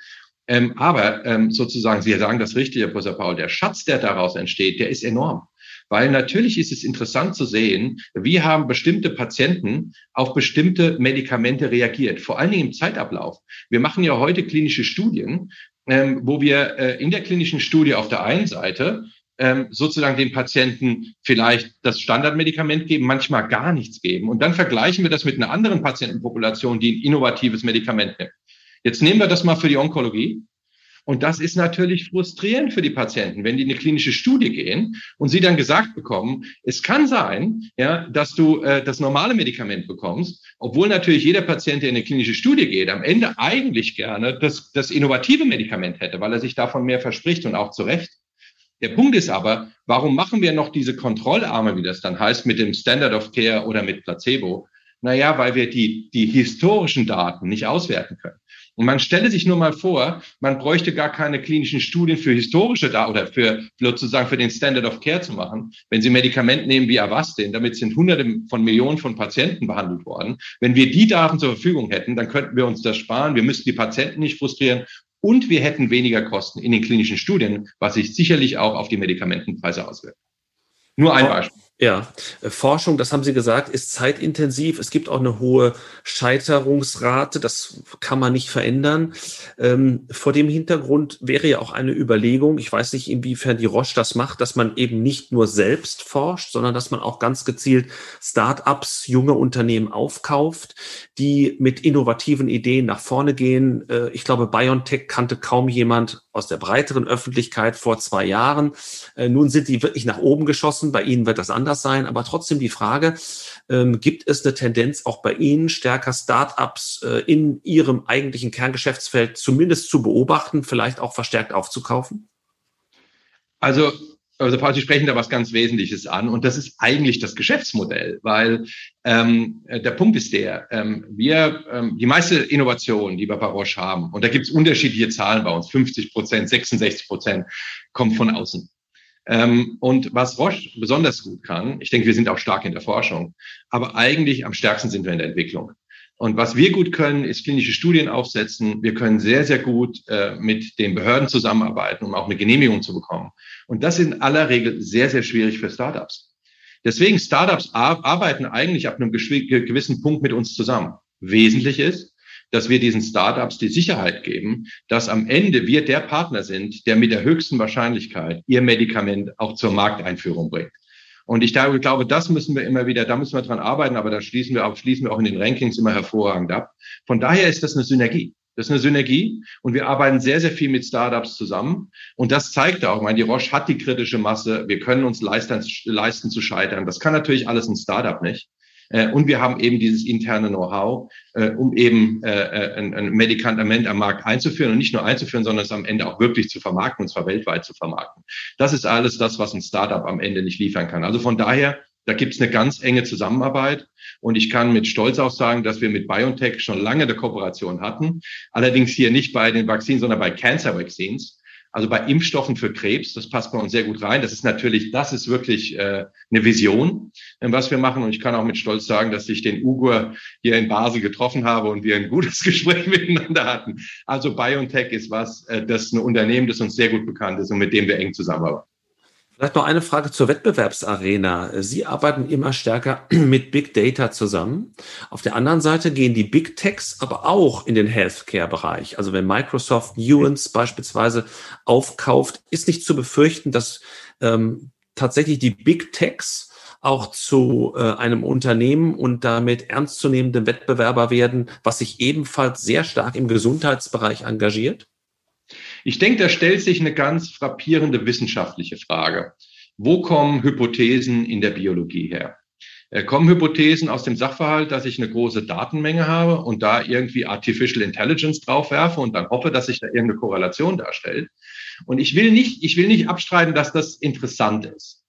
Ähm, aber ähm, sozusagen, Sie sagen das Richtige, Herr Professor Paul, der Schatz, der daraus entsteht, der ist enorm. Weil natürlich ist es interessant zu sehen, wie haben bestimmte Patienten auf bestimmte Medikamente reagiert, vor allen Dingen im Zeitablauf. Wir machen ja heute klinische Studien, ähm, wo wir äh, in der klinischen Studie auf der einen Seite ähm, sozusagen den Patienten vielleicht das Standardmedikament geben, manchmal gar nichts geben. Und dann vergleichen wir das mit einer anderen Patientenpopulation, die ein innovatives Medikament nimmt. Jetzt nehmen wir das mal für die Onkologie. Und das ist natürlich frustrierend für die Patienten, wenn die in eine klinische Studie gehen und sie dann gesagt bekommen, es kann sein, ja, dass du äh, das normale Medikament bekommst, obwohl natürlich jeder Patient, der in eine klinische Studie geht, am Ende eigentlich gerne das, das innovative Medikament hätte, weil er sich davon mehr verspricht und auch zu Recht. Der Punkt ist aber, warum machen wir noch diese Kontrollarme, wie das dann heißt, mit dem Standard of Care oder mit Placebo? Naja, weil wir die, die historischen Daten nicht auswerten können. Und man stelle sich nur mal vor, man bräuchte gar keine klinischen Studien für historische da oder für sozusagen für den Standard of Care zu machen. Wenn Sie Medikament nehmen wie Avastin, damit sind hunderte von Millionen von Patienten behandelt worden. Wenn wir die Daten zur Verfügung hätten, dann könnten wir uns das sparen. Wir müssten die Patienten nicht frustrieren und wir hätten weniger Kosten in den klinischen Studien, was sich sicherlich auch auf die Medikamentenpreise auswirkt. Nur ein Beispiel. Ja, äh, Forschung, das haben Sie gesagt, ist zeitintensiv. Es gibt auch eine hohe Scheiterungsrate. Das kann man nicht verändern. Ähm, vor dem Hintergrund wäre ja auch eine Überlegung, ich weiß nicht, inwiefern die Roche das macht, dass man eben nicht nur selbst forscht, sondern dass man auch ganz gezielt Start-ups, junge Unternehmen aufkauft, die mit innovativen Ideen nach vorne gehen. Äh, ich glaube, BioNTech kannte kaum jemand aus der breiteren Öffentlichkeit vor zwei Jahren. Äh, nun sind die wirklich nach oben geschossen. Bei Ihnen wird das anders sein. Aber trotzdem die Frage, ähm, gibt es eine Tendenz auch bei Ihnen stärker Startups äh, in Ihrem eigentlichen Kerngeschäftsfeld zumindest zu beobachten, vielleicht auch verstärkt aufzukaufen? Also also Paul, Sie sprechen da was ganz Wesentliches an und das ist eigentlich das Geschäftsmodell, weil ähm, der Punkt ist der, ähm, wir, ähm, die meiste Innovation, die wir bei Roche haben, und da gibt es unterschiedliche Zahlen bei uns, 50 Prozent, 66 Prozent, kommt von außen. Ähm, und was Roche besonders gut kann, ich denke, wir sind auch stark in der Forschung, aber eigentlich am stärksten sind wir in der Entwicklung. Und was wir gut können, ist klinische Studien aufsetzen. Wir können sehr, sehr gut äh, mit den Behörden zusammenarbeiten, um auch eine Genehmigung zu bekommen. Und das ist in aller Regel sehr, sehr schwierig für Startups. Deswegen Startups arbeiten eigentlich ab einem gewissen Punkt mit uns zusammen. Wesentlich ist, dass wir diesen Startups die Sicherheit geben, dass am Ende wir der Partner sind, der mit der höchsten Wahrscheinlichkeit ihr Medikament auch zur Markteinführung bringt. Und ich glaube, das müssen wir immer wieder, da müssen wir dran arbeiten, aber da schließen wir auch, schließen wir auch in den Rankings immer hervorragend ab. Von daher ist das eine Synergie. Das ist eine Synergie und wir arbeiten sehr, sehr viel mit Startups zusammen. Und das zeigt auch, ich meine, die Roche hat die kritische Masse. Wir können uns leisten, leisten zu scheitern. Das kann natürlich alles ein Startup nicht. Äh, und wir haben eben dieses interne Know-how, äh, um eben äh, ein, ein Medikament am Markt einzuführen und nicht nur einzuführen, sondern es am Ende auch wirklich zu vermarkten, und zwar weltweit zu vermarkten. Das ist alles das, was ein Startup am Ende nicht liefern kann. Also von daher, da gibt es eine ganz enge Zusammenarbeit. Und ich kann mit Stolz auch sagen, dass wir mit BioNTech schon lange eine Kooperation hatten. Allerdings hier nicht bei den Vaccinen, sondern bei Cancer Vaccines. Also bei Impfstoffen für Krebs, das passt bei uns sehr gut rein. Das ist natürlich, das ist wirklich äh, eine Vision, äh, was wir machen. Und ich kann auch mit Stolz sagen, dass ich den Ugur hier in Basel getroffen habe und wir ein gutes Gespräch miteinander hatten. Also BioNTech ist was, äh, das ist ein Unternehmen, das uns sehr gut bekannt ist und mit dem wir eng zusammenarbeiten. Vielleicht noch eine Frage zur Wettbewerbsarena. Sie arbeiten immer stärker mit Big Data zusammen. Auf der anderen Seite gehen die Big Techs aber auch in den Healthcare-Bereich. Also wenn Microsoft Nuance beispielsweise aufkauft, ist nicht zu befürchten, dass ähm, tatsächlich die Big Techs auch zu äh, einem Unternehmen und damit ernstzunehmendem Wettbewerber werden, was sich ebenfalls sehr stark im Gesundheitsbereich engagiert? Ich denke, da stellt sich eine ganz frappierende wissenschaftliche Frage. Wo kommen Hypothesen in der Biologie her? Äh, kommen Hypothesen aus dem Sachverhalt, dass ich eine große Datenmenge habe und da irgendwie Artificial Intelligence draufwerfe und dann hoffe, dass sich da irgendeine Korrelation darstellt? Und ich will nicht, ich will nicht abstreiten, dass das interessant ist.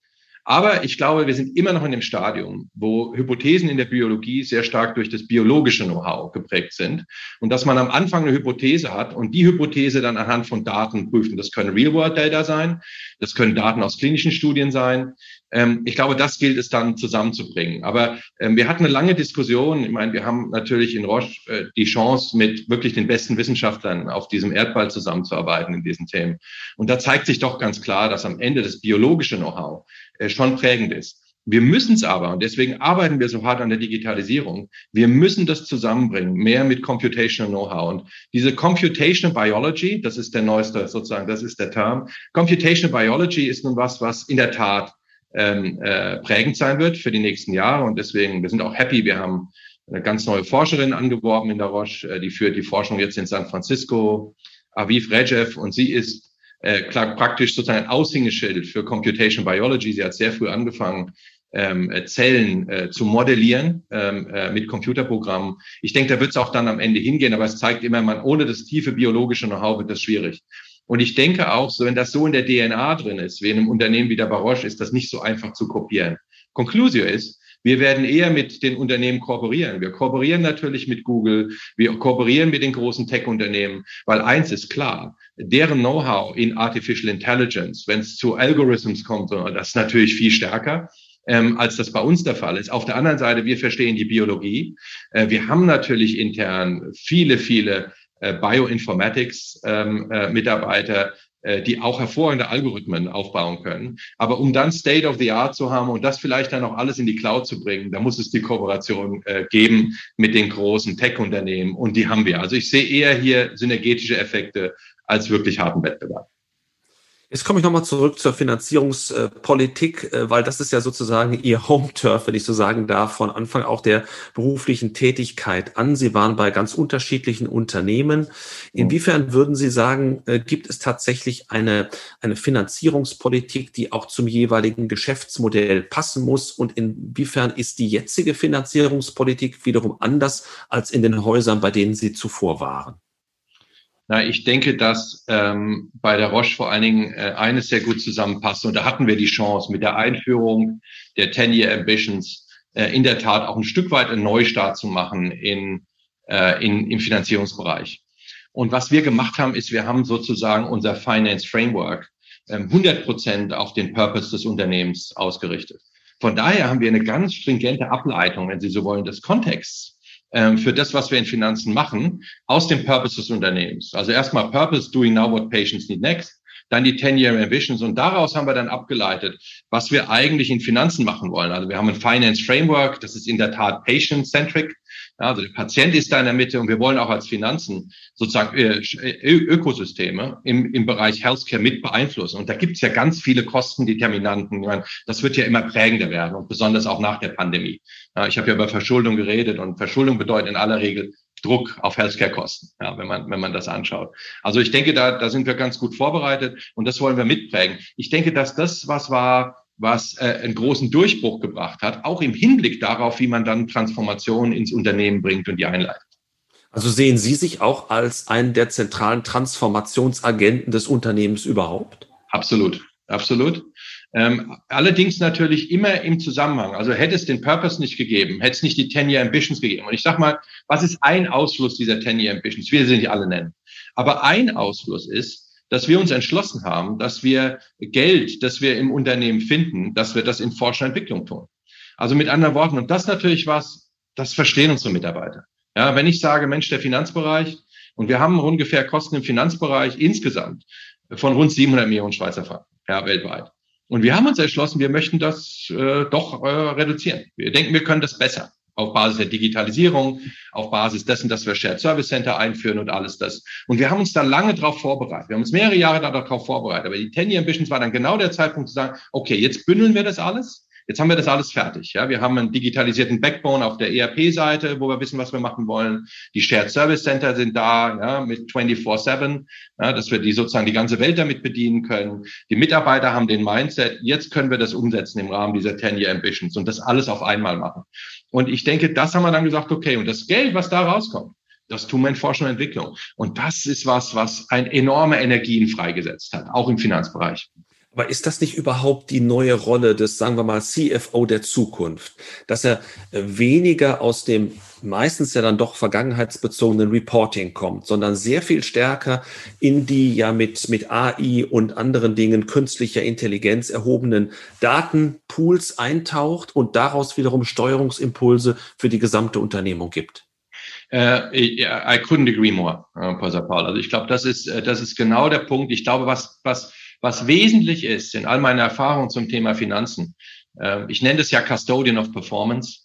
Aber ich glaube, wir sind immer noch in dem Stadium, wo Hypothesen in der Biologie sehr stark durch das biologische Know-how geprägt sind und dass man am Anfang eine Hypothese hat und die Hypothese dann anhand von Daten prüfen. Das können Real-World-Data sein, das können Daten aus klinischen Studien sein. Ähm, ich glaube, das gilt es dann zusammenzubringen. Aber ähm, wir hatten eine lange Diskussion. Ich meine, wir haben natürlich in Roche äh, die Chance, mit wirklich den besten Wissenschaftlern auf diesem Erdball zusammenzuarbeiten in diesen Themen. Und da zeigt sich doch ganz klar, dass am Ende das biologische Know-how schon prägend ist. Wir müssen es aber, und deswegen arbeiten wir so hart an der Digitalisierung, wir müssen das zusammenbringen, mehr mit Computational Know-how. Und diese Computational Biology, das ist der neueste sozusagen, das ist der Term. Computational Biology ist nun was, was in der Tat ähm, äh, prägend sein wird für die nächsten Jahre. Und deswegen, wir sind auch happy, wir haben eine ganz neue Forscherin angeworben in der Roche, äh, die führt die Forschung jetzt in San Francisco, Aviv Rejev, und sie ist äh, klar, praktisch sozusagen ein Aushängeschild für Computation Biology. Sie hat sehr früh angefangen, ähm, äh, Zellen äh, zu modellieren ähm, äh, mit Computerprogrammen. Ich denke, da wird es auch dann am Ende hingehen, aber es zeigt immer, man ohne das tiefe biologische Know-how wird das schwierig. Und ich denke auch, so, wenn das so in der DNA drin ist, wie in einem Unternehmen wie der Baroche, ist das nicht so einfach zu kopieren. Conclusio ist, Wir werden eher mit den Unternehmen kooperieren. Wir kooperieren natürlich mit Google, wir kooperieren mit den großen Tech-Unternehmen, weil eins ist klar, deren Know-how in Artificial Intelligence, wenn es zu Algorithms kommt, das ist natürlich viel stärker. Ähm, als das bei uns der Fall ist. Auf der anderen Seite, wir verstehen die Biologie. Äh, wir haben natürlich intern viele, viele äh, Bioinformatics-Mitarbeiter, ähm, äh, die auch hervorragende Algorithmen aufbauen können. Aber um dann State of the Art zu haben und das vielleicht dann auch alles in die Cloud zu bringen, da muss es die Kooperation äh, geben mit den großen Tech-Unternehmen und die haben wir. Also ich sehe eher hier synergetische Effekte als wirklich harten Wettbewerb. Jetzt komme ich nochmal zurück zur Finanzierungspolitik, äh, weil das ist ja sozusagen Ihr Home-Turf, wenn ich so sagen darf, von Anfang auch der beruflichen Tätigkeit an. Sie waren bei ganz unterschiedlichen Unternehmen. Inwiefern würden Sie sagen, äh, gibt es tatsächlich eine, eine Finanzierungspolitik, die auch zum jeweiligen Geschäftsmodell passen muss? Und inwiefern ist die jetzige Finanzierungspolitik wiederum anders als in den Häusern, bei denen Sie zuvor waren? Na, ich denke, dass ähm, bei der Roche vor allen Dingen äh, eines sehr gut zusammenpasst. Und da hatten wir die Chance mit der Einführung der 10-Year Ambitions äh, in der Tat auch ein Stück weit einen Neustart zu machen in, äh, in, im Finanzierungsbereich. Und was wir gemacht haben, ist, wir haben sozusagen unser Finance Framework ähm, 100 Prozent auf den Purpose des Unternehmens ausgerichtet. Von daher haben wir eine ganz stringente Ableitung, wenn Sie so wollen, des Kontexts ähm, für das, was wir in Finanzen machen, aus dem Purpose des Unternehmens. Also erstmal Purpose, doing now what patients need next dann die 10-Year Ambitions und daraus haben wir dann abgeleitet, was wir eigentlich in Finanzen machen wollen. Also wir haben ein Finance Framework, das ist in der Tat patient-centric. Also der Patient ist da in der Mitte und wir wollen auch als Finanzen sozusagen äh, Ökosysteme im, im Bereich Healthcare mit beeinflussen. Und da gibt es ja ganz viele Kostendeterminanten. Meine, das wird ja immer prägender werden und besonders auch nach der Pandemie. Ich habe ja über Verschuldung geredet und Verschuldung bedeutet in aller Regel Druck auf Healthcare-Kosten, ja, wenn man, wenn man das anschaut. Also ich denke, da, da sind wir ganz gut vorbereitet und das wollen wir mitprägen. Ich denke, dass das was war, was äh, einen großen Durchbruch gebracht hat, auch im Hinblick darauf, wie man dann Transformationen ins Unternehmen bringt und die einleitet. Also sehen Sie sich auch als einen der zentralen Transformationsagenten des Unternehmens überhaupt? Absolut, absolut. Ähm, allerdings natürlich immer im Zusammenhang. Also hätte es den Purpose nicht gegeben, hätte es nicht die 10-Year Ambitions gegeben. Und ich sag mal, was ist ein Ausfluss dieser 10-Year Ambitions? Wir sind die alle nennen. Aber ein Ausfluss ist, dass wir uns entschlossen haben, dass wir Geld, das wir im Unternehmen finden, dass wir das in Forschung und Entwicklung tun. Also mit anderen Worten, und das natürlich was, das verstehen unsere Mitarbeiter. Ja, wenn ich sage, Mensch, der Finanzbereich, und wir haben ungefähr Kosten im Finanzbereich insgesamt von rund 700 Millionen Schweizer Franken, ja, weltweit. Und wir haben uns entschlossen, wir möchten das äh, doch äh, reduzieren. Wir denken, wir können das besser auf Basis der Digitalisierung, auf Basis dessen, dass wir Shared Service Center einführen und alles das. Und wir haben uns da lange darauf vorbereitet. Wir haben uns mehrere Jahre darauf vorbereitet. Aber die 10 Year Ambitions war dann genau der Zeitpunkt zu sagen, okay, jetzt bündeln wir das alles Jetzt haben wir das alles fertig. Ja, wir haben einen digitalisierten Backbone auf der ERP-Seite, wo wir wissen, was wir machen wollen. Die Shared Service Center sind da ja, mit 24/7, ja, dass wir die sozusagen die ganze Welt damit bedienen können. Die Mitarbeiter haben den Mindset. Jetzt können wir das umsetzen im Rahmen dieser 10-Year Ambitions und das alles auf einmal machen. Und ich denke, das haben wir dann gesagt, okay. Und das Geld, was da rauskommt, das tun wir in Forschung und Entwicklung. Und das ist was, was ein enorme Energien freigesetzt hat, auch im Finanzbereich. Aber ist das nicht überhaupt die neue Rolle des, sagen wir mal, CFO der Zukunft? Dass er äh, weniger aus dem meistens ja dann doch vergangenheitsbezogenen Reporting kommt, sondern sehr viel stärker in die ja mit, mit AI und anderen Dingen künstlicher Intelligenz erhobenen Datenpools eintaucht und daraus wiederum Steuerungsimpulse für die gesamte Unternehmung gibt? Uh, I couldn't agree more, Professor Paul. Also ich glaube, das ist, das ist genau der Punkt. Ich glaube, was, was was wesentlich ist in all meinen Erfahrungen zum Thema Finanzen, äh, ich nenne das ja Custodian of Performance.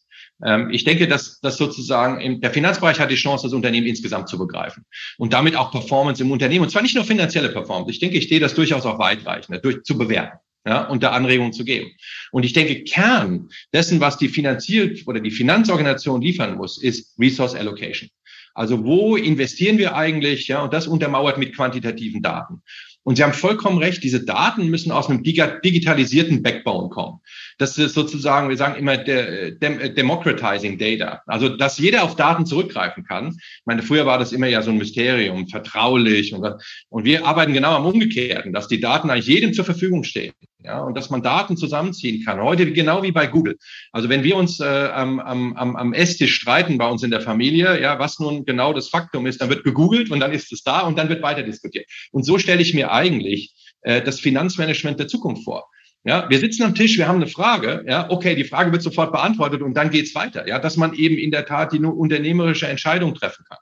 Ähm, ich denke, dass, dass sozusagen im, der Finanzbereich hat die Chance, das Unternehmen insgesamt zu begreifen und damit auch Performance im Unternehmen. Und zwar nicht nur finanzielle Performance. Ich denke, ich stehe das durchaus auch weitreichend, durch, zu bewerten ja, und da Anregungen zu geben. Und ich denke, Kern dessen, was die finanziert oder die Finanzorganisation liefern muss, ist Resource Allocation. Also wo investieren wir eigentlich? Ja, und das untermauert mit quantitativen Daten. Und Sie haben vollkommen recht, diese Daten müssen aus einem digitalisierten Backbone kommen. Das ist sozusagen, wir sagen immer de, democratizing data. Also, dass jeder auf Daten zurückgreifen kann. Ich meine, früher war das immer ja so ein Mysterium, vertraulich und, und wir arbeiten genau am Umgekehrten, dass die Daten eigentlich jedem zur Verfügung stehen. Ja, und dass man Daten zusammenziehen kann. Heute genau wie bei Google. Also wenn wir uns äh, am, am, am Esstisch streiten bei uns in der Familie, ja, was nun genau das Faktum ist, dann wird gegoogelt und dann ist es da und dann wird weiter diskutiert. Und so stelle ich mir eigentlich äh, das Finanzmanagement der Zukunft vor. Ja, wir sitzen am Tisch, wir haben eine Frage, ja, okay, die Frage wird sofort beantwortet und dann geht's weiter, ja, dass man eben in der Tat die nur unternehmerische Entscheidung treffen kann.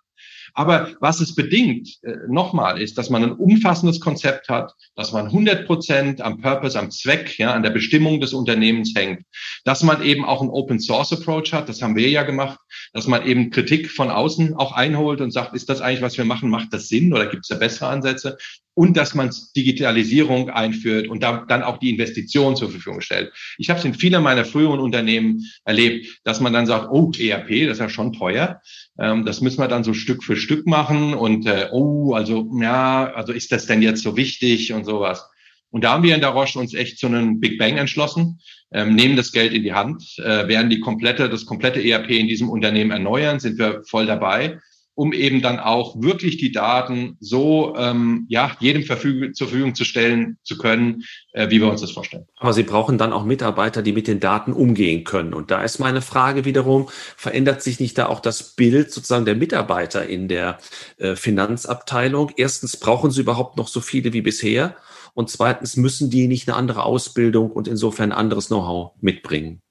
Aber was es bedingt, äh, nochmal, ist, dass man ein umfassendes Konzept hat, dass man 100 Prozent am Purpose, am Zweck, ja, an der Bestimmung des Unternehmens hängt, dass man eben auch einen Open Source Approach hat, das haben wir ja gemacht, dass man eben Kritik von außen auch einholt und sagt, ist das eigentlich, was wir machen, macht das Sinn oder gibt es da bessere Ansätze? und dass man Digitalisierung einführt und da, dann auch die Investitionen zur Verfügung stellt. Ich habe es in vielen meiner früheren Unternehmen erlebt, dass man dann sagt, oh, ERP, das ist ja schon teuer. Ähm, das müssen wir dann so Stück für Stück machen und äh, oh, also ja, also ist das denn jetzt so wichtig und sowas. Und da haben wir in der Roche uns echt zu einem Big Bang entschlossen, ähm, nehmen das Geld in die Hand, äh, werden die komplette, das komplette ERP in diesem Unternehmen erneuern, sind wir voll dabei um eben dann auch wirklich die Daten so ähm, ja jedem Verfügung, zur Verfügung zu stellen zu können, äh, wie wir uns das vorstellen. Aber Sie brauchen dann auch Mitarbeiter, die mit den Daten umgehen können. Und da ist meine Frage wiederum: Verändert sich nicht da auch das Bild sozusagen der Mitarbeiter in der äh, Finanzabteilung? Erstens brauchen Sie überhaupt noch so viele wie bisher? Und zweitens müssen die nicht eine andere Ausbildung und insofern anderes Know-how mitbringen?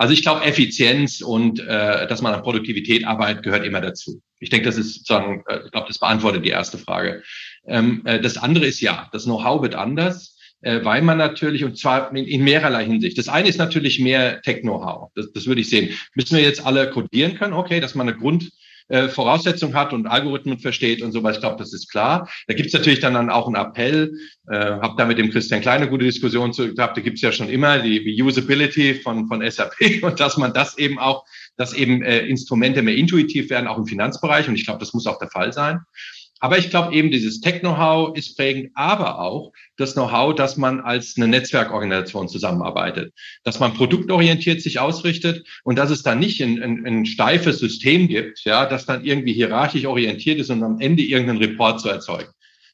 Also ich glaube, Effizienz und äh, dass man an Produktivität arbeitet, gehört immer dazu. Ich denke, das ist sozusagen, äh, ich glaube, das beantwortet die erste Frage. Ähm, äh, das andere ist ja, das Know-how wird anders, äh, weil man natürlich, und zwar in, in mehrerlei Hinsicht. Das eine ist natürlich mehr Tech-Know-how. Das, das würde ich sehen. Müssen wir jetzt alle codieren können? Okay, dass man eine Grund, äh, Voraussetzungen hat und Algorithmen versteht und so weiter. Ich glaube, das ist klar. Da gibt es natürlich dann, dann auch einen Appell. Äh, habe da mit dem Christian Kleine gute Diskussion zu gehabt. Da gibt es ja schon immer die, die Usability von, von SAP und dass man das eben auch, dass eben äh, Instrumente mehr intuitiv werden, auch im Finanzbereich. Und ich glaube, das muss auch der Fall sein. Aber ich glaube eben, dieses Tech-Know-how ist prägend, aber auch das Know-how, dass man als eine Netzwerkorganisation zusammenarbeitet, dass man produktorientiert sich ausrichtet und dass es dann nicht ein, ein, ein steifes System gibt, ja, das dann irgendwie hierarchisch orientiert ist und am Ende irgendeinen Report zu erzeugen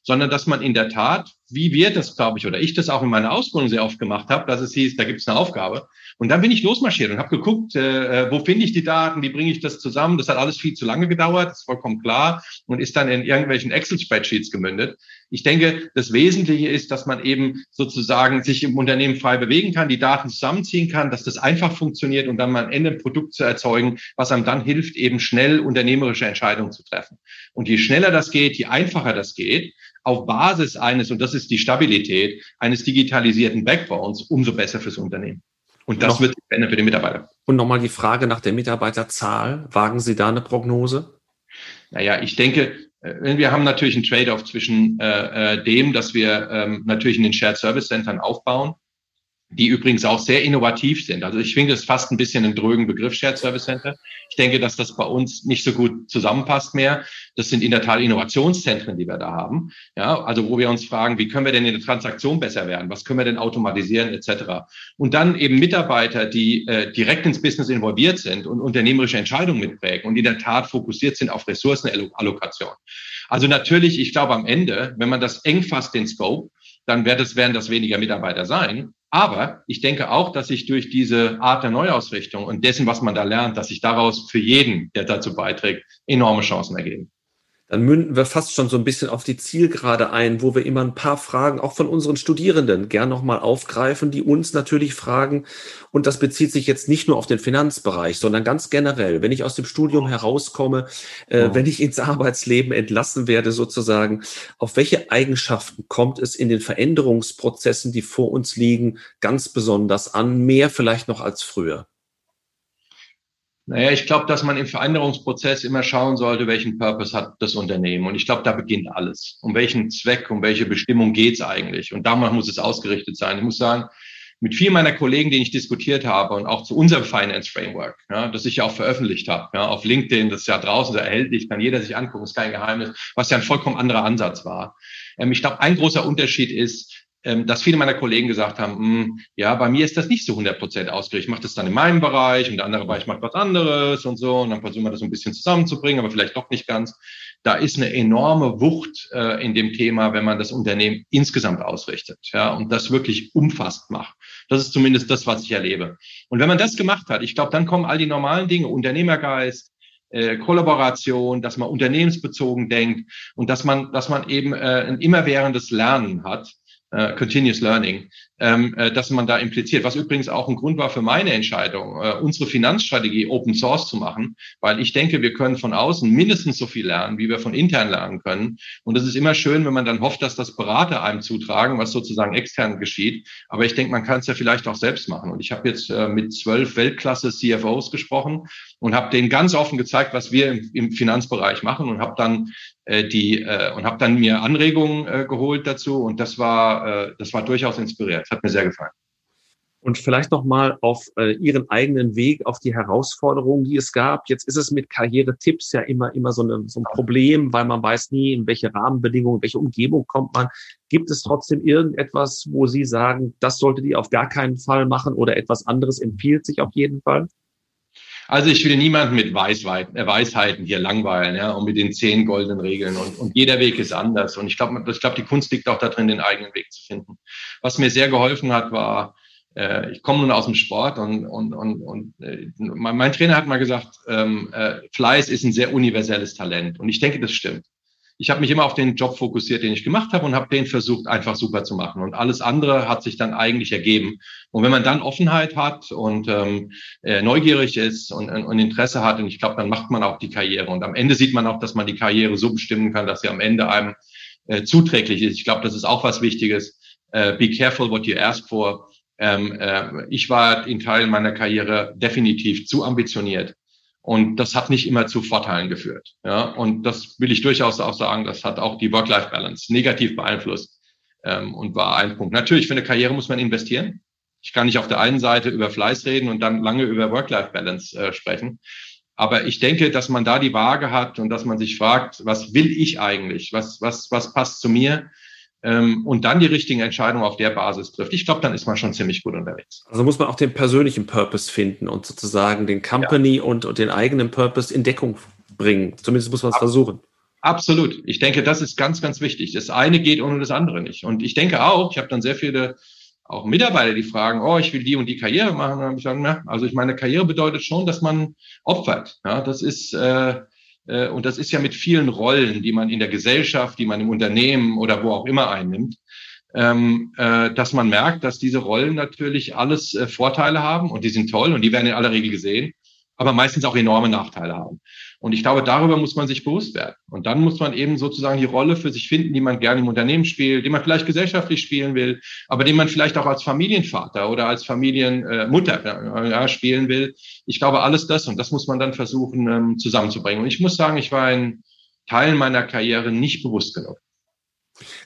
sondern dass man in der Tat, wie wir das, glaube ich, oder ich das auch in meiner Ausbildung sehr oft gemacht habe, dass es hieß, da gibt es eine Aufgabe. Und dann bin ich losmarschiert und habe geguckt, äh, äh, wo finde ich die Daten, wie bringe ich das zusammen. Das hat alles viel zu lange gedauert, das ist vollkommen klar und ist dann in irgendwelchen Excel-Spreadsheets gemündet. Ich denke, das Wesentliche ist, dass man eben sozusagen sich im Unternehmen frei bewegen kann, die Daten zusammenziehen kann, dass das einfach funktioniert und dann mal am Ende ein Produkt zu erzeugen, was einem dann hilft, eben schnell unternehmerische Entscheidungen zu treffen. Und je schneller das geht, je einfacher das geht, auf Basis eines, und das ist die Stabilität, eines digitalisierten Backbones, umso besser fürs Unternehmen. Und das noch, wird sich für die Mitarbeiter. Und nochmal die Frage nach der Mitarbeiterzahl. Wagen Sie da eine Prognose? Naja, ich denke, äh, wir haben natürlich einen Trade-off zwischen äh, äh, dem, dass wir ähm, natürlich in den Shared Service Centern aufbauen die übrigens auch sehr innovativ sind. Also ich finde es fast ein bisschen ein drögen Begriff, Shared Service Center. Ich denke, dass das bei uns nicht so gut zusammenpasst mehr. Das sind in der Tat Innovationszentren, die wir da haben. Ja, also wo wir uns fragen, wie können wir denn in der Transaktion besser werden? Was können wir denn automatisieren etc. Und dann eben Mitarbeiter, die äh, direkt ins Business involviert sind und unternehmerische Entscheidungen mitprägen und in der Tat fokussiert sind auf Ressourcenallokation. Also natürlich, ich glaube am Ende, wenn man das eng fasst, den Scope, dann werden das, werden das weniger Mitarbeiter sein. Aber ich denke auch, dass sich durch diese Art der Neuausrichtung und dessen, was man da lernt, dass sich daraus für jeden, der dazu beiträgt, enorme Chancen ergeben dann münden wir fast schon so ein bisschen auf die Zielgerade ein, wo wir immer ein paar Fragen auch von unseren Studierenden gern nochmal aufgreifen, die uns natürlich fragen. Und das bezieht sich jetzt nicht nur auf den Finanzbereich, sondern ganz generell. Wenn ich aus dem Studium herauskomme, äh, wenn ich ins Arbeitsleben entlassen werde sozusagen, auf welche Eigenschaften kommt es in den Veränderungsprozessen, die vor uns liegen, ganz besonders an, mehr vielleicht noch als früher? Naja, ich glaube, dass man im Veränderungsprozess immer schauen sollte, welchen Purpose hat das Unternehmen. Und ich glaube, da beginnt alles. Um welchen Zweck, um welche Bestimmung geht's eigentlich? Und damals muss es ausgerichtet sein. Ich muss sagen, mit vielen meiner Kollegen, denen ich diskutiert habe und auch zu unserem Finance Framework, ja, das ich ja auch veröffentlicht habe, ja, auf LinkedIn, das ist ja draußen so erhältlich, kann jeder sich angucken, ist kein Geheimnis, was ja ein vollkommen anderer Ansatz war. Ähm, ich glaube, ein großer Unterschied ist, dass viele meiner Kollegen gesagt haben, hm, ja, bei mir ist das nicht so 100 Prozent ausgerichtet. Ich mache das dann in meinem Bereich und der andere Bereich macht was anderes und so. Und dann versuchen wir das so ein bisschen zusammenzubringen, aber vielleicht doch nicht ganz. Da ist eine enorme Wucht äh, in dem Thema, wenn man das Unternehmen insgesamt ausrichtet ja, und das wirklich umfasst macht. Das ist zumindest das, was ich erlebe. Und wenn man das gemacht hat, ich glaube, dann kommen all die normalen Dinge, Unternehmergeist, äh, Kollaboration, dass man unternehmensbezogen denkt und dass man, dass man eben äh, ein immerwährendes Lernen hat äh, Continuous Learning, ähm, äh, dass man da impliziert, was übrigens auch ein Grund war für meine Entscheidung, äh, unsere Finanzstrategie Open Source zu machen, weil ich denke, wir können von außen mindestens so viel lernen, wie wir von intern lernen können. Und es ist immer schön, wenn man dann hofft, dass das Berater einem zutragen, was sozusagen extern geschieht. Aber ich denke, man kann es ja vielleicht auch selbst machen. Und ich habe jetzt äh, mit zwölf Weltklasse CFOs gesprochen und habe denen ganz offen gezeigt, was wir im, im Finanzbereich machen und habe dann äh, die äh, und habe dann mir Anregungen äh, geholt dazu und das war äh, das war durchaus inspiriert. Das hat mir sehr gefallen. Und vielleicht noch mal auf äh, Ihren eigenen Weg, auf die Herausforderungen, die es gab. Jetzt ist es mit Karrieretipps ja immer immer so, eine, so ein Problem, weil man weiß nie, in welche Rahmenbedingungen, in welche Umgebung kommt man. Gibt es trotzdem irgendetwas, wo Sie sagen, das solltet ihr auf gar keinen Fall machen oder etwas anderes empfiehlt sich auf jeden Fall? Also ich will niemanden mit äh, Weisheiten hier langweilen, ja, und mit den zehn goldenen Regeln. Und, und jeder Weg ist anders. Und ich glaube, ich glaube, die Kunst liegt auch darin, den eigenen Weg zu finden. Was mir sehr geholfen hat, war, äh, ich komme nun aus dem Sport und, und, und, und äh, mein, mein Trainer hat mal gesagt, ähm, äh, Fleiß ist ein sehr universelles Talent. Und ich denke, das stimmt ich habe mich immer auf den Job fokussiert, den ich gemacht habe und habe den versucht, einfach super zu machen. Und alles andere hat sich dann eigentlich ergeben. Und wenn man dann Offenheit hat und ähm, äh, neugierig ist und, und Interesse hat, und ich glaube, dann macht man auch die Karriere. Und am Ende sieht man auch, dass man die Karriere so bestimmen kann, dass sie am Ende einem äh, zuträglich ist. Ich glaube, das ist auch was Wichtiges. Äh, be careful what you ask for. Ähm, äh, ich war in Teilen meiner Karriere definitiv zu ambitioniert und das hat nicht immer zu Vorteilen geführt. Ja, und das will ich durchaus auch sagen, das hat auch die Work-Life-Balance negativ beeinflusst ähm, und war ein Punkt. Natürlich, für eine Karriere muss man investieren. Ich kann nicht auf der einen Seite über Fleiß reden und dann lange über Work-Life-Balance äh, sprechen. Aber ich denke, dass man da die Waage hat und dass man sich fragt, was will ich eigentlich? Was, was, was passt zu mir? Ähm, und dann die richtigen Entscheidungen auf der Basis trifft. Ich glaube, dann ist man schon ziemlich gut unterwegs. Also muss man auch den persönlichen Purpose finden und sozusagen den Company ja. und, und den eigenen Purpose in Deckung bringen. Zumindest muss man es versuchen. Absolut. Ich denke, das ist ganz, ganz wichtig. Das eine geht ohne das andere nicht. Und ich denke auch, ich habe dann sehr viele auch Mitarbeiter, die fragen, oh, ich will die und die Karriere machen. Dann ich gesagt, na, also ich meine, Karriere bedeutet schon, dass man opfert. Ja, das ist äh, und das ist ja mit vielen Rollen, die man in der Gesellschaft, die man im Unternehmen oder wo auch immer einnimmt, ähm, äh, dass man merkt, dass diese Rollen natürlich alles äh, Vorteile haben und die sind toll und die werden in aller Regel gesehen, aber meistens auch enorme Nachteile haben. Und ich glaube, darüber muss man sich bewusst werden. Und dann muss man eben sozusagen die Rolle für sich finden, die man gerne im Unternehmen spielt, die man vielleicht gesellschaftlich spielen will, aber die man vielleicht auch als Familienvater oder als Familienmutter äh, ja, spielen will. Ich glaube, alles das und das muss man dann versuchen ähm, zusammenzubringen. Und ich muss sagen, ich war in Teilen meiner Karriere nicht bewusst genug.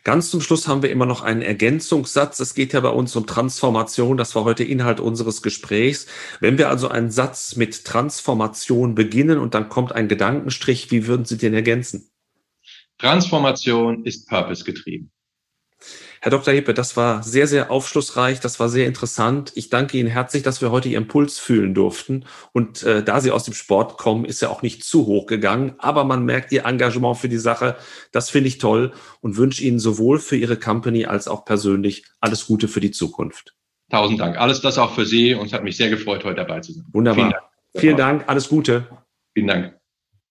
Ganz zum Schluss haben wir immer noch einen Ergänzungssatz. Es geht ja bei uns um Transformation. Das war heute Inhalt unseres Gesprächs. Wenn wir also einen Satz mit Transformation beginnen und dann kommt ein Gedankenstrich, wie würden Sie den ergänzen? Transformation ist purpose getrieben. Herr Dr. Hippe, das war sehr, sehr aufschlussreich, das war sehr interessant. Ich danke Ihnen herzlich, dass wir heute Ihren Puls fühlen durften. Und äh, da Sie aus dem Sport kommen, ist er auch nicht zu hoch gegangen, aber man merkt Ihr Engagement für die Sache. Das finde ich toll und wünsche Ihnen sowohl für Ihre Company als auch persönlich alles Gute für die Zukunft. Tausend Dank. Alles das auch für Sie und es hat mich sehr gefreut, heute dabei zu sein. Wunderbar. Vielen Dank, Vielen Dank alles Gute. Vielen Dank.